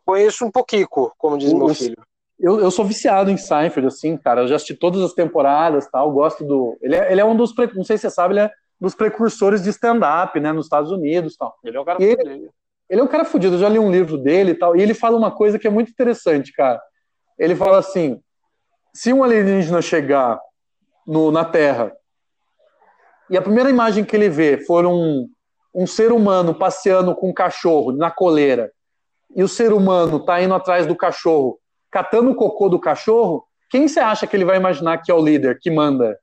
[SPEAKER 1] Conheço um pouquinho, como diz o, meu filho.
[SPEAKER 2] Eu, eu sou viciado em Seinfeld, assim, cara. Eu já assisti todas as temporadas, tal. Gosto do. Ele é, ele é um dos. Não sei se você sabe, ele é dos precursores de stand-up, né, nos Estados Unidos, tal.
[SPEAKER 1] Ele é um cara
[SPEAKER 2] ele. Ele é um cara fudido. Eu já li um livro dele e tal. E ele fala uma coisa que é muito interessante, cara ele fala assim: se um alienígena chegar no, na Terra e a primeira imagem que ele vê for um, um ser humano passeando com um cachorro na coleira e o ser humano tá indo atrás do cachorro, catando o cocô do cachorro, quem você acha que ele vai imaginar que é o líder, que manda?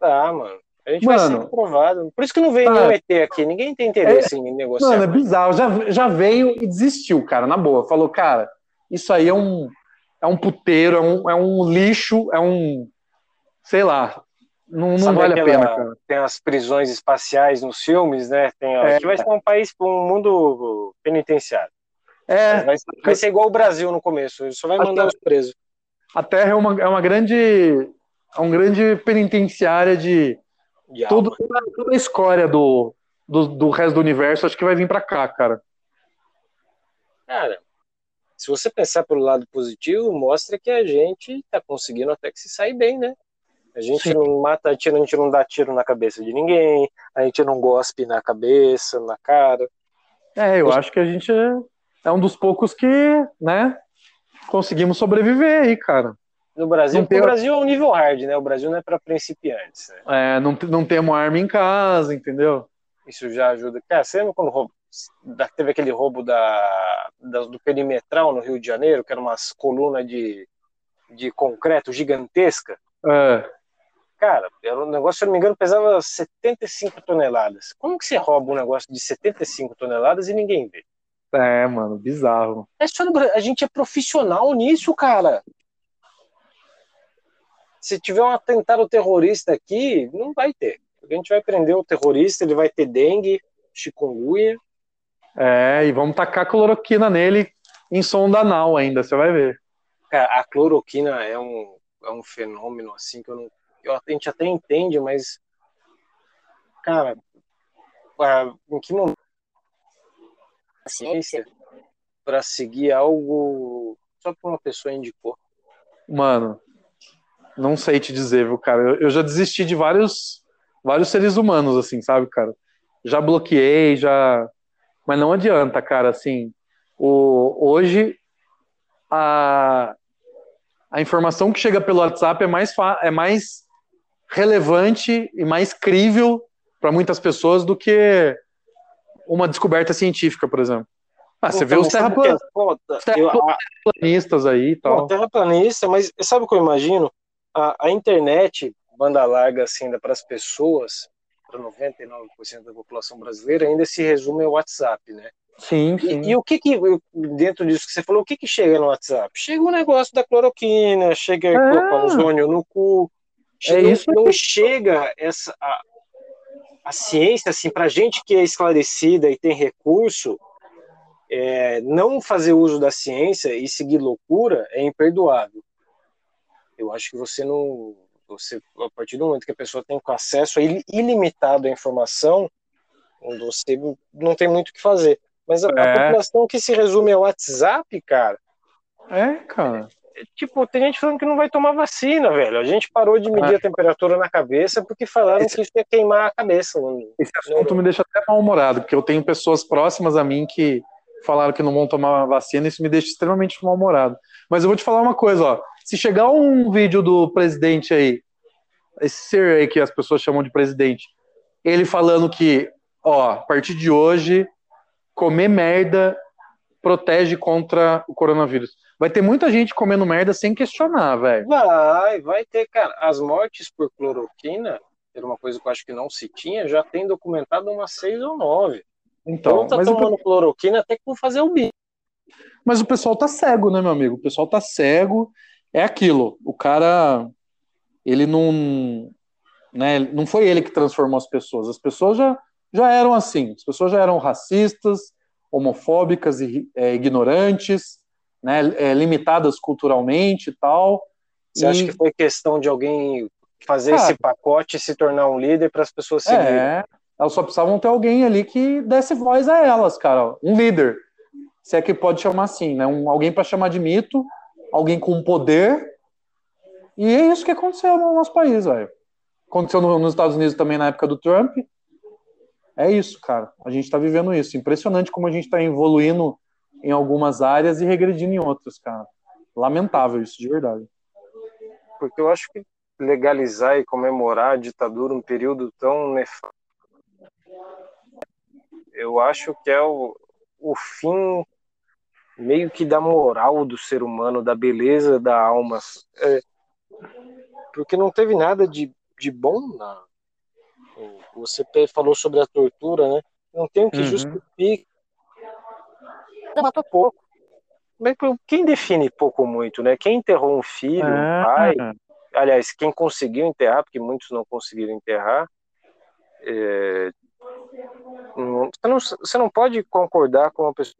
[SPEAKER 1] Tá, mano. A gente mano, vai ser aprovado. Por isso que não veio nenhum ET aqui. Ninguém tem interesse é, em negociar.
[SPEAKER 2] Mano, é bizarro. Já, já veio e desistiu, cara, na boa. Falou, cara, isso aí é um, é um puteiro, é um, é um lixo, é um. Sei lá. Não, não vale aquela, a pena, cara.
[SPEAKER 1] Tem as prisões espaciais nos filmes, né? Tem, é, que vai ser um país, um mundo penitenciário. É. Vai, vai ser igual o Brasil no começo, ele só vai mandar os presos.
[SPEAKER 2] A Terra é uma, é uma grande. É um grande penitenciária de. De tudo, toda a escória do, do, do resto do universo, acho que vai vir para cá, cara.
[SPEAKER 1] Cara, se você pensar pelo lado positivo, mostra que a gente está conseguindo até que se sair bem, né? A gente Sim. não mata a gente não dá tiro na cabeça de ninguém, a gente não gospe na cabeça, na cara.
[SPEAKER 2] É, eu acho que a gente é, é um dos poucos que, né, conseguimos sobreviver aí, cara.
[SPEAKER 1] No Brasil, não tem... o Brasil é um nível hard, né? O Brasil não é para principiantes.
[SPEAKER 2] Né? É, não, não temos arma em casa, entendeu?
[SPEAKER 1] Isso já ajuda. Cara, você lembra quando roubo, teve aquele roubo da, da, do perimetral no Rio de Janeiro, que era umas colunas de, de concreto gigantesca?
[SPEAKER 2] É.
[SPEAKER 1] Cara, era um negócio, se eu não me engano, pesava 75 toneladas. Como que você rouba um negócio de 75 toneladas e ninguém vê?
[SPEAKER 2] É, mano, bizarro.
[SPEAKER 1] É só no... A gente é profissional nisso, cara. Se tiver um atentado terrorista aqui, não vai ter. A gente vai prender o terrorista, ele vai ter dengue, chikungunya.
[SPEAKER 2] É, e vamos tacar cloroquina nele em sonda anal ainda, você vai ver.
[SPEAKER 1] Cara, a cloroquina é um, é um fenômeno assim que eu não eu, a gente até entende, mas, cara, em que momento a ciência para seguir algo só que uma pessoa indicou?
[SPEAKER 2] Mano, não sei te dizer, viu, cara? Eu, eu já desisti de vários, vários seres humanos, assim, sabe, cara? Já bloqueei, já. Mas não adianta, cara, assim. O, hoje, a, a informação que chega pelo WhatsApp é mais, é mais relevante e mais crível para muitas pessoas do que uma descoberta científica, por exemplo. Ah, você vê os terraplanistas terraplanistas aí e tal.
[SPEAKER 1] terraplanista, mas sabe o que eu imagino? A, a internet, banda larga, assim, para as pessoas, para 99% da população brasileira, ainda se resume ao WhatsApp, né?
[SPEAKER 2] Sim, sim.
[SPEAKER 1] E, e, o que que, dentro disso que você falou, o que que chega no WhatsApp? Chega o negócio da cloroquina, chega ah. ozônio no cu, é isso não, não chega essa a, a ciência assim para gente que é esclarecida e tem recurso é, não fazer uso da ciência e seguir loucura é imperdoável eu acho que você não você a partir do momento que a pessoa tem acesso ilimitado à informação você não tem muito o que fazer mas a, é. a população que se resume ao WhatsApp cara
[SPEAKER 2] é cara
[SPEAKER 1] tipo, tem gente falando que não vai tomar vacina, velho. A gente parou de medir ah. a temperatura na cabeça porque falaram esse, que isso ia queimar a cabeça.
[SPEAKER 2] Esse assunto me deixa até mal-humorado, porque eu tenho pessoas próximas a mim que falaram que não vão tomar vacina, e isso me deixa extremamente mal-humorado. Mas eu vou te falar uma coisa, ó. Se chegar um vídeo do presidente aí, esse ser aí que as pessoas chamam de presidente, ele falando que, ó, a partir de hoje, comer merda protege contra o coronavírus. Vai ter muita gente comendo merda sem questionar, velho.
[SPEAKER 1] Vai, vai ter, cara. As mortes por cloroquina, era uma coisa que eu acho que não se tinha, já tem documentado umas seis ou nove. Então, tá mas tomando o... cloroquina até que vou fazer o bico.
[SPEAKER 2] Mas o pessoal tá cego, né, meu amigo? O pessoal tá cego. É aquilo. O cara, ele não, né? Não foi ele que transformou as pessoas. As pessoas já, já eram assim. As pessoas já eram racistas, homofóbicas e é, ignorantes né, é, limitadas culturalmente e tal.
[SPEAKER 1] Você e... acha que foi questão de alguém fazer Cara, esse pacote e se tornar um líder para as pessoas seguirem?
[SPEAKER 2] É, elas só precisavam ter alguém ali que desse voz a elas, cara, um líder. Se é que pode chamar assim, né? Um, alguém para chamar de mito, alguém com poder. E é isso que aconteceu no nosso país, velho. Aconteceu no, nos Estados Unidos também na época do Trump. É isso, cara. A gente está vivendo isso. Impressionante como a gente está evoluindo em algumas áreas e regredindo em outras, cara. Lamentável isso, de verdade.
[SPEAKER 1] Porque eu acho que legalizar e comemorar a ditadura um período tão nefasto, eu acho que é o, o fim meio que da moral do ser humano, da beleza da alma. É, porque não teve nada de, de bom na. Você falou sobre a tortura, né? Não tem o que uhum. justifique mata pouco. Quem define pouco muito, né? Quem enterrou um filho, um ah. pai, aliás, quem conseguiu enterrar, porque muitos não conseguiram enterrar, é, você, não, você não pode concordar com uma pessoa.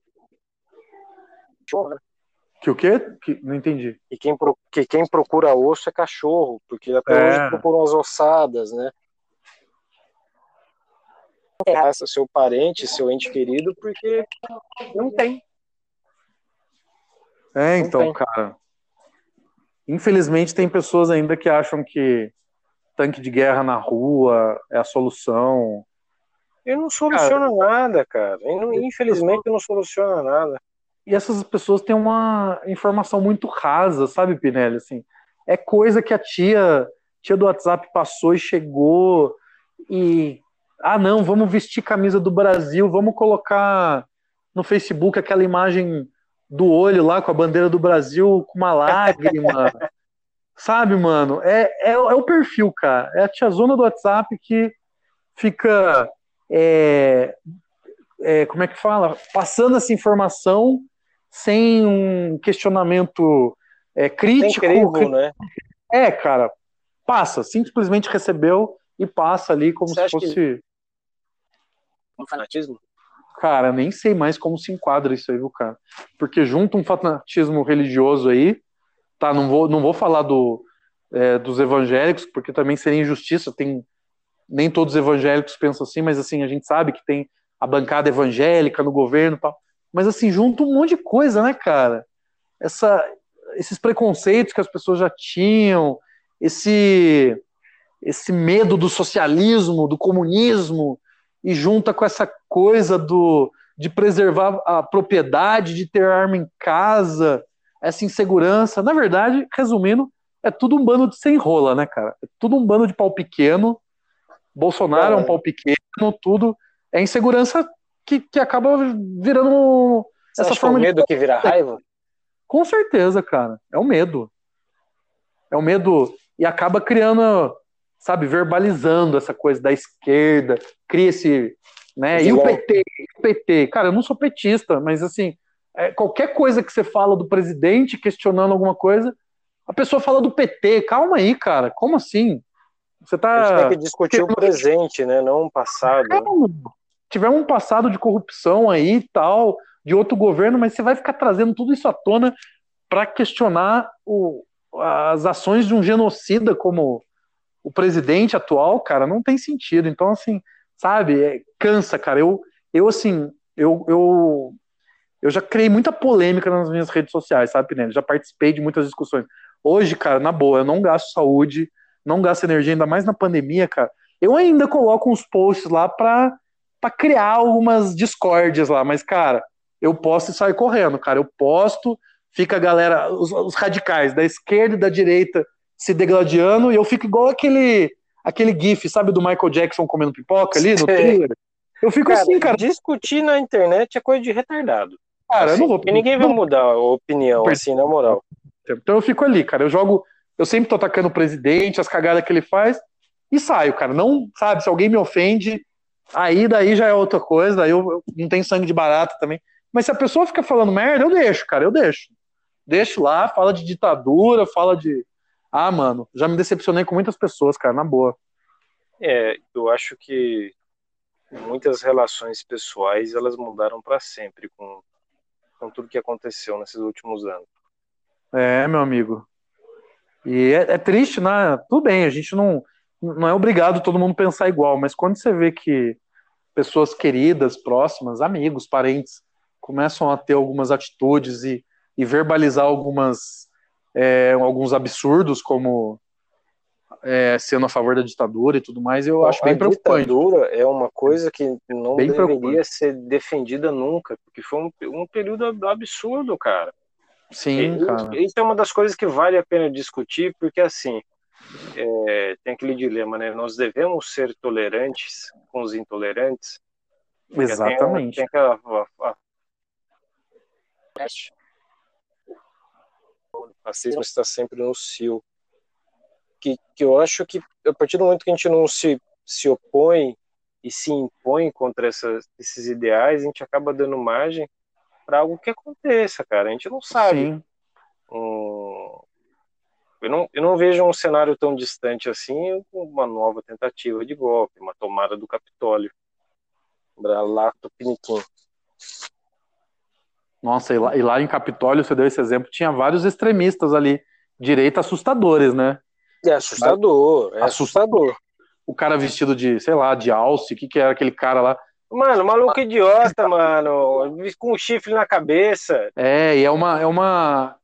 [SPEAKER 2] Que o quê? Que, não entendi.
[SPEAKER 1] Que quem, que quem procura osso é cachorro, porque até é. hoje procuram as ossadas, né? Essa seu parente, seu ente querido, porque não tem.
[SPEAKER 2] É, então, cara. Infelizmente tem pessoas ainda que acham que tanque de guerra na rua é a solução.
[SPEAKER 1] E não soluciona cara, nada, cara. Não, infelizmente não soluciona nada.
[SPEAKER 2] E essas pessoas têm uma informação muito rasa, sabe, Pinelli? Assim, é coisa que a tia, tia do WhatsApp passou e chegou e ah, não, vamos vestir camisa do Brasil, vamos colocar no Facebook aquela imagem do olho lá com a bandeira do Brasil com uma lágrima. Sabe, mano? É, é, é, o perfil, cara. É a tiazona do WhatsApp que fica. É, é, como é que fala? Passando essa informação sem um questionamento é, crítico.
[SPEAKER 1] Incrível, né?
[SPEAKER 2] É, cara. Passa, simplesmente recebeu e passa ali como Você se fosse. Que...
[SPEAKER 1] Um fanatismo?
[SPEAKER 2] Cara, nem sei mais como se enquadra isso aí, viu, cara? Porque junto um fanatismo religioso aí, tá? Não vou, não vou falar do, é, dos evangélicos, porque também seria injustiça. Tem nem todos os evangélicos pensam assim, mas assim a gente sabe que tem a bancada evangélica no governo, tal. Mas assim junto um monte de coisa, né, cara? Essa, esses preconceitos que as pessoas já tinham, esse esse medo do socialismo, do comunismo, e junta com essa coisa do de preservar a propriedade, de ter arma em casa, essa insegurança. Na verdade, resumindo, é tudo um bando de sem rola, né, cara? É tudo um bando de pau pequeno. Bolsonaro é, é um pau pequeno, tudo. É insegurança que, que acaba virando
[SPEAKER 1] Você essa forma que é o medo de... que vira raiva?
[SPEAKER 2] Com certeza, cara. É o medo. É o medo. E acaba criando sabe, verbalizando essa coisa da esquerda, cria esse, né, e o PT, o PT, cara, eu não sou petista, mas assim, é, qualquer coisa que você fala do presidente questionando alguma coisa, a pessoa fala do PT, calma aí, cara, como assim?
[SPEAKER 1] Você tá... A gente tem que discutir o presente, né, não o passado. É,
[SPEAKER 2] tivemos um passado de corrupção aí e tal, de outro governo, mas você vai ficar trazendo tudo isso à tona para questionar o, as ações de um genocida como o presidente atual, cara, não tem sentido. Então, assim, sabe, é, cansa, cara. Eu, eu assim, eu, eu, eu já criei muita polêmica nas minhas redes sociais, sabe, Pinelli? Já participei de muitas discussões. Hoje, cara, na boa, eu não gasto saúde, não gasto energia, ainda mais na pandemia, cara. Eu ainda coloco uns posts lá pra, pra criar algumas discórdias lá, mas, cara, eu posto e saio correndo, cara. Eu posto, fica a galera, os, os radicais da esquerda e da direita se degladiando e eu fico igual aquele aquele gif, sabe, do Michael Jackson comendo pipoca ali no trailer. Eu fico cara, assim, cara.
[SPEAKER 1] Discutir na internet é coisa de retardado.
[SPEAKER 2] Cara, assim, eu não vou.
[SPEAKER 1] E ninguém vai mudar a opinião, assim, na moral.
[SPEAKER 2] Então eu fico ali, cara. Eu jogo. Eu sempre tô atacando o presidente, as cagadas que ele faz, e saio, cara. Não, sabe, se alguém me ofende, aí daí já é outra coisa, daí eu, eu não tenho sangue de barata também. Mas se a pessoa fica falando merda, eu deixo, cara, eu deixo. Deixo lá, fala de ditadura, fala de ah, mano, já me decepcionei com muitas pessoas, cara, na boa.
[SPEAKER 1] É, eu acho que muitas relações pessoais elas mudaram para sempre com, com tudo que aconteceu nesses últimos anos.
[SPEAKER 2] É, meu amigo. E é, é, triste, né? Tudo bem, a gente não, não é obrigado todo mundo pensar igual, mas quando você vê que pessoas queridas, próximas, amigos, parentes, começam a ter algumas atitudes e, e verbalizar algumas é, alguns absurdos, como é, sendo a favor da ditadura e tudo mais, eu acho bem preocupante. A
[SPEAKER 1] ditadura é uma coisa que não bem deveria ser defendida nunca, porque foi um, um período absurdo, cara.
[SPEAKER 2] Sim,
[SPEAKER 1] e,
[SPEAKER 2] cara.
[SPEAKER 1] Isso é uma das coisas que vale a pena discutir, porque assim, é, tem aquele dilema, né? Nós devemos ser tolerantes com os intolerantes.
[SPEAKER 2] Exatamente.
[SPEAKER 1] Tem, tem aquela, a, a, o racismo está sempre no cio. Que, que eu acho que a partir do momento que a gente não se, se opõe e se impõe contra essas, esses ideais, a gente acaba dando margem para algo que aconteça, cara. A gente não sabe. Um, eu, não, eu não vejo um cenário tão distante assim, uma nova tentativa de golpe, uma tomada do Capitólio. Lá, Tupiniquim.
[SPEAKER 2] Nossa, e lá, e lá em Capitólio, você deu esse exemplo, tinha vários extremistas ali, direita assustadores, né?
[SPEAKER 1] É assustador, é assustador.
[SPEAKER 2] O cara vestido de, sei lá, de alce, o que, que era aquele cara lá?
[SPEAKER 1] Mano, maluco idiota, mano. Com um chifre na cabeça.
[SPEAKER 2] É, e é uma, é uma.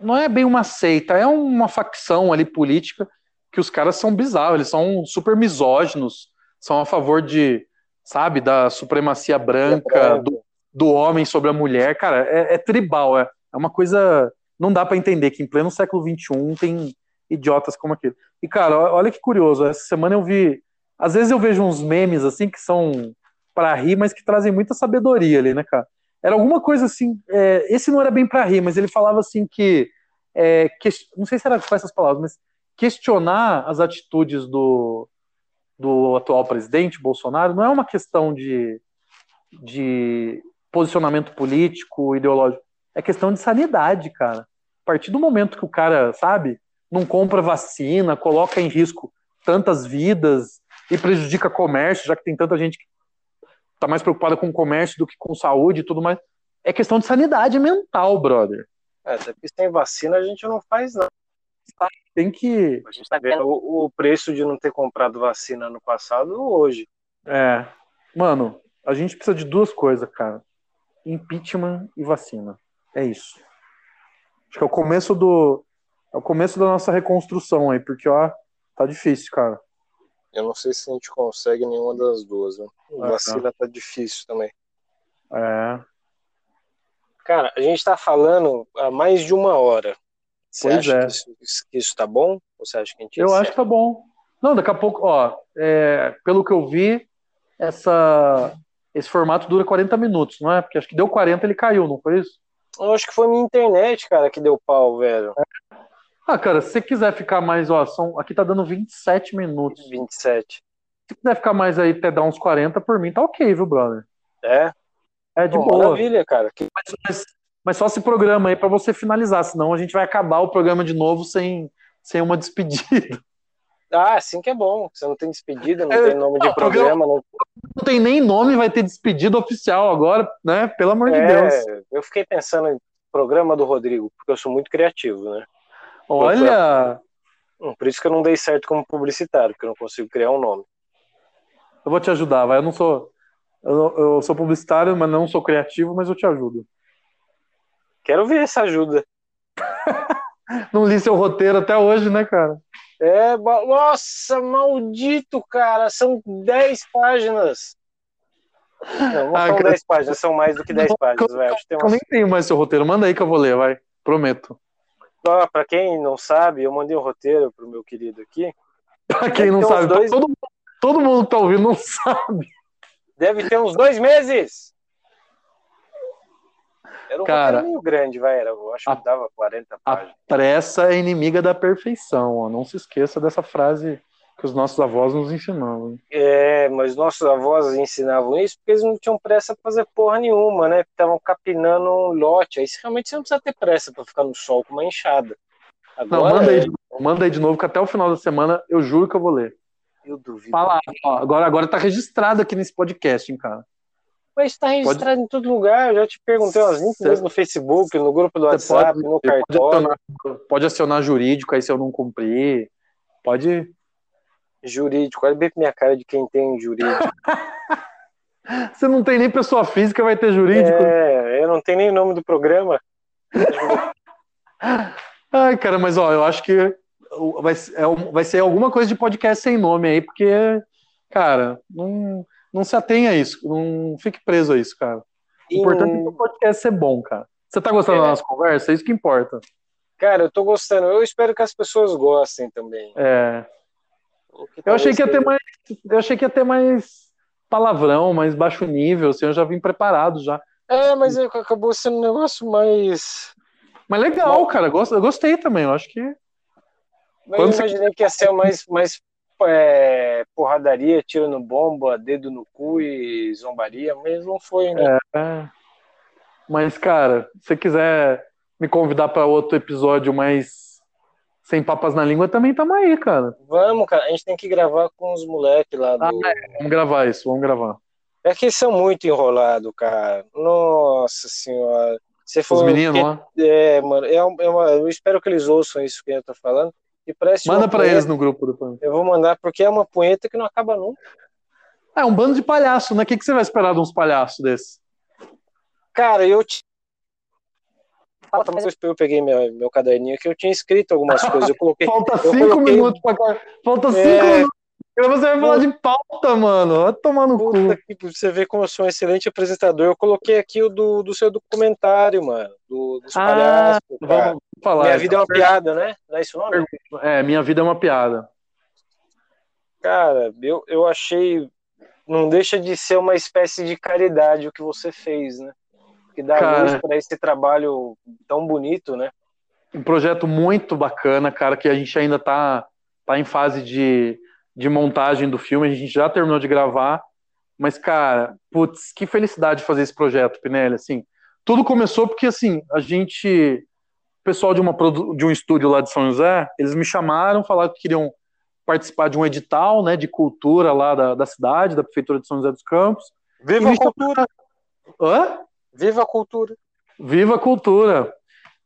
[SPEAKER 2] Não é bem uma seita, é uma facção ali política que os caras são bizarros, eles são super misóginos, são a favor de, sabe, da supremacia branca, do, do homem sobre a mulher. Cara, é, é tribal, é, é uma coisa. Não dá para entender que em pleno século XXI tem idiotas como aquele. E, cara, olha que curioso, essa semana eu vi. Às vezes eu vejo uns memes assim que são para rir, mas que trazem muita sabedoria ali, né, cara? Era alguma coisa assim. É, esse não era bem para rir, mas ele falava assim que, é, que. Não sei se era com essas palavras, mas questionar as atitudes do, do atual presidente Bolsonaro não é uma questão de, de posicionamento político, ideológico. É questão de sanidade, cara. A partir do momento que o cara, sabe, não compra vacina, coloca em risco tantas vidas e prejudica comércio, já que tem tanta gente que tá mais preocupada com o comércio do que com saúde e tudo mais. É questão de sanidade mental, brother.
[SPEAKER 1] É, até porque sem vacina a gente não faz nada.
[SPEAKER 2] Tem que.
[SPEAKER 1] A gente tá vendo o, o preço de não ter comprado vacina no passado hoje.
[SPEAKER 2] É. Mano, a gente precisa de duas coisas, cara: impeachment e vacina. É isso. Acho que é o começo do. É o começo da nossa reconstrução aí, porque, ó, tá difícil, cara.
[SPEAKER 1] Eu não sei se a gente consegue nenhuma das duas, né? A vacina tá difícil também.
[SPEAKER 2] É.
[SPEAKER 1] Cara, a gente tá falando há mais de uma hora. Você
[SPEAKER 2] Pois
[SPEAKER 1] acha
[SPEAKER 2] é.
[SPEAKER 1] que, isso, que isso tá bom? Ou você acha que a gente
[SPEAKER 2] Eu
[SPEAKER 1] encerra?
[SPEAKER 2] acho que tá bom. Não, daqui a pouco, ó, é, pelo que eu vi, essa, esse formato dura 40 minutos, não é? Porque acho que deu 40 ele caiu, não foi isso?
[SPEAKER 1] Eu acho que foi minha internet, cara, que deu pau, velho.
[SPEAKER 2] Ah, cara, se você quiser ficar mais, ó, são, aqui tá dando 27 minutos.
[SPEAKER 1] 27.
[SPEAKER 2] Se quiser ficar mais aí até dar uns 40, por mim tá ok, viu, brother?
[SPEAKER 1] É?
[SPEAKER 2] É de
[SPEAKER 1] Pô,
[SPEAKER 2] boa.
[SPEAKER 1] Maravilha, cara. Que-
[SPEAKER 2] Mas, mas só se programa aí pra você finalizar, senão a gente vai acabar o programa de novo sem, sem uma despedida.
[SPEAKER 1] Ah, assim que é bom. Você não tem despedida, não
[SPEAKER 2] É,
[SPEAKER 1] tem nome de
[SPEAKER 2] não,
[SPEAKER 1] programa. Não...
[SPEAKER 2] Não tem nem nome, vai ter despedida oficial agora, né? Pelo amor de Deus.
[SPEAKER 1] É, eu fiquei pensando em programa do Rodrigo, porque eu sou muito criativo, né?
[SPEAKER 2] Olha,
[SPEAKER 1] Por isso que eu não dei certo como publicitário, porque eu não consigo criar um nome.
[SPEAKER 2] eu vou te ajudar, vai. Eu não sou. Eu, eu sou publicitário, mas não sou criativo, mas eu te ajudo.
[SPEAKER 1] Quero ver essa ajuda.
[SPEAKER 2] Não li seu roteiro até hoje, né, cara?
[SPEAKER 1] É, nossa, maldito, cara, são 10 páginas. Não, não
[SPEAKER 2] Ah,
[SPEAKER 1] são
[SPEAKER 2] cara.
[SPEAKER 1] 10 páginas, são mais do que 10 páginas, velho. Tem
[SPEAKER 2] Eu
[SPEAKER 1] umas...
[SPEAKER 2] nem tenho mais seu roteiro. Manda aí que eu vou ler, vai. Prometo.
[SPEAKER 1] Ó, pra quem não sabe, eu mandei um roteiro pro meu querido aqui.
[SPEAKER 2] Pra quem não sabe,
[SPEAKER 1] dois-
[SPEAKER 2] todo, todo mundo que tá ouvindo não sabe.
[SPEAKER 1] Deve ter uns dois meses. Era um
[SPEAKER 2] Cara,
[SPEAKER 1] roteiro meio grande, vai. Era, eu acho
[SPEAKER 2] a-
[SPEAKER 1] que dava 40
[SPEAKER 2] A
[SPEAKER 1] páginas.
[SPEAKER 2] pressa é inimiga da perfeição, ó. Não se esqueça dessa frase que os nossos avós nos ensinavam.
[SPEAKER 1] É, mas nossos avós ensinavam isso porque eles não tinham pressa pra fazer porra nenhuma, né? Estavam capinando um lote. Aí realmente você não precisa ter pressa pra ficar no sol com uma enxada.
[SPEAKER 2] Não,
[SPEAKER 1] Agora,
[SPEAKER 2] manda aí, de novo, manda aí de novo, que até o final da semana eu juro que eu vou ler.
[SPEAKER 1] eu duvido.
[SPEAKER 2] Fala, ó, agora, agora tá registrado aqui nesse podcast, hein, cara.
[SPEAKER 1] Mas está registrado em todo lugar. Eu já te perguntei umas 20
[SPEAKER 2] Cê-
[SPEAKER 1] vezes no Facebook, no grupo do
[SPEAKER 2] Você
[SPEAKER 1] WhatsApp,
[SPEAKER 2] pode,
[SPEAKER 1] no
[SPEAKER 2] você pode
[SPEAKER 1] cartório.
[SPEAKER 2] acionar, pode acionar jurídico aí se eu não cumprir. Pode.
[SPEAKER 1] Jurídico. Olha bem pra minha cara de quem tem jurídico.
[SPEAKER 2] Você não tem nem pessoa física, vai ter jurídico.
[SPEAKER 1] é, eu não tenho nem nome do programa.
[SPEAKER 2] Ai, cara, mas ó, eu acho que vai, é vai ser alguma coisa de podcast sem nome aí, porque, cara, não, não se atenha a isso, não fique preso a isso, cara. O importante é o podcast ser bom, cara. Você tá gostando
[SPEAKER 1] É.
[SPEAKER 2] da nossa conversa? É isso que importa.
[SPEAKER 1] Cara, eu tô gostando. Eu espero que as pessoas gostem também.
[SPEAKER 2] É,
[SPEAKER 1] que
[SPEAKER 2] eu achei que ia ter mais. Eu achei que ia ter mais palavrão, mais baixo nível, assim, eu já vim preparado já.
[SPEAKER 1] É, mas é- acabou sendo um negócio mais.
[SPEAKER 2] Mas legal, cara, eu gost- eu gostei também, eu acho que.
[SPEAKER 1] Mas
[SPEAKER 2] Quando
[SPEAKER 1] eu
[SPEAKER 2] você-
[SPEAKER 1] imaginei que ia ser mais, mais é, porradaria, tiro no bomba, dedo no cu e zombaria, mas não foi, né?
[SPEAKER 2] É. Mas, cara, se você quiser me convidar para outro episódio mais sem papas na língua, também tamo aí, cara.
[SPEAKER 1] Vamos, cara, a gente tem que gravar com os moleques lá do.
[SPEAKER 2] Ah, Vamos gravar isso, vamos gravar.
[SPEAKER 1] É que eles são muito enrolados, cara. Nossa senhora. Você
[SPEAKER 2] Os
[SPEAKER 1] falou
[SPEAKER 2] meninos lá.
[SPEAKER 1] É, mano, é uma- é uma- eu espero que eles ouçam isso que eu tô falando. E parece
[SPEAKER 2] Manda para
[SPEAKER 1] punheta-
[SPEAKER 2] eles no grupo depois.
[SPEAKER 1] Eu vou mandar porque é uma punheta que não acaba nunca.
[SPEAKER 2] É um bando de palhaço, né? O que, que você vai esperar de uns palhaços desses?
[SPEAKER 1] Cara, eu. T... Falta, mas eu peguei meu, meu caderninho aqui, eu tinha escrito algumas coisas. Eu coloquei.
[SPEAKER 2] Falta cinco coloquei... minutos pra Falta cinco é... minutos. Você vai falar de pauta, mano. Vai tomar no Puta cu.
[SPEAKER 1] Que, você vê como eu sou um excelente apresentador. Eu coloquei aqui o do, do seu documentário, mano. Do, dos ah, palhaços. Vamos falar. Minha vida é uma piada, né? Não é isso nome?
[SPEAKER 2] É, minha vida é uma piada.
[SPEAKER 1] Cara, eu, eu achei. Não deixa de ser uma espécie de caridade o que você fez, né? Que dá cara, luz para esse trabalho tão bonito, né?
[SPEAKER 2] Um projeto muito bacana, cara, que a gente ainda tá, tá em fase de, de montagem do filme. A gente já terminou de gravar. Mas, cara, putz, que felicidade fazer esse projeto, Pinelli. Assim, tudo começou porque, assim, a gente. O pessoal de, uma, de um estúdio lá de São José, eles me chamaram, falaram que queriam participar de um edital né, de cultura lá da, da cidade, da Prefeitura de São José dos Campos.
[SPEAKER 1] Viva a cultura!
[SPEAKER 2] Hã?
[SPEAKER 1] Viva a cultura!
[SPEAKER 2] Viva a cultura!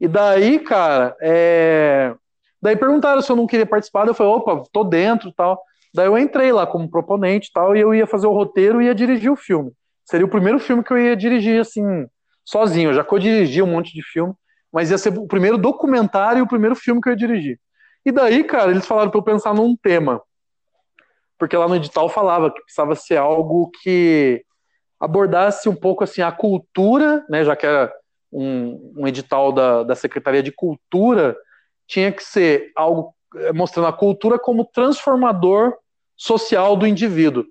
[SPEAKER 2] E daí, cara, é... daí perguntaram se eu não queria participar, eu falei, opa, tô dentro tal. Daí eu entrei lá como proponente tal, e eu ia fazer o roteiro e ia dirigir o filme. Seria o primeiro filme que eu ia dirigir, assim, sozinho. Eu já co-dirigi um monte de filme, mas ia ser o primeiro documentário e o primeiro filme que eu ia dirigir. E daí, cara, eles falaram para eu pensar num tema. Porque lá no edital falava que precisava ser algo que abordasse um pouco assim a cultura, né, já que era um, um edital da, da Secretaria de Cultura, tinha que ser algo eh, mostrando a cultura como transformador social do indivíduo.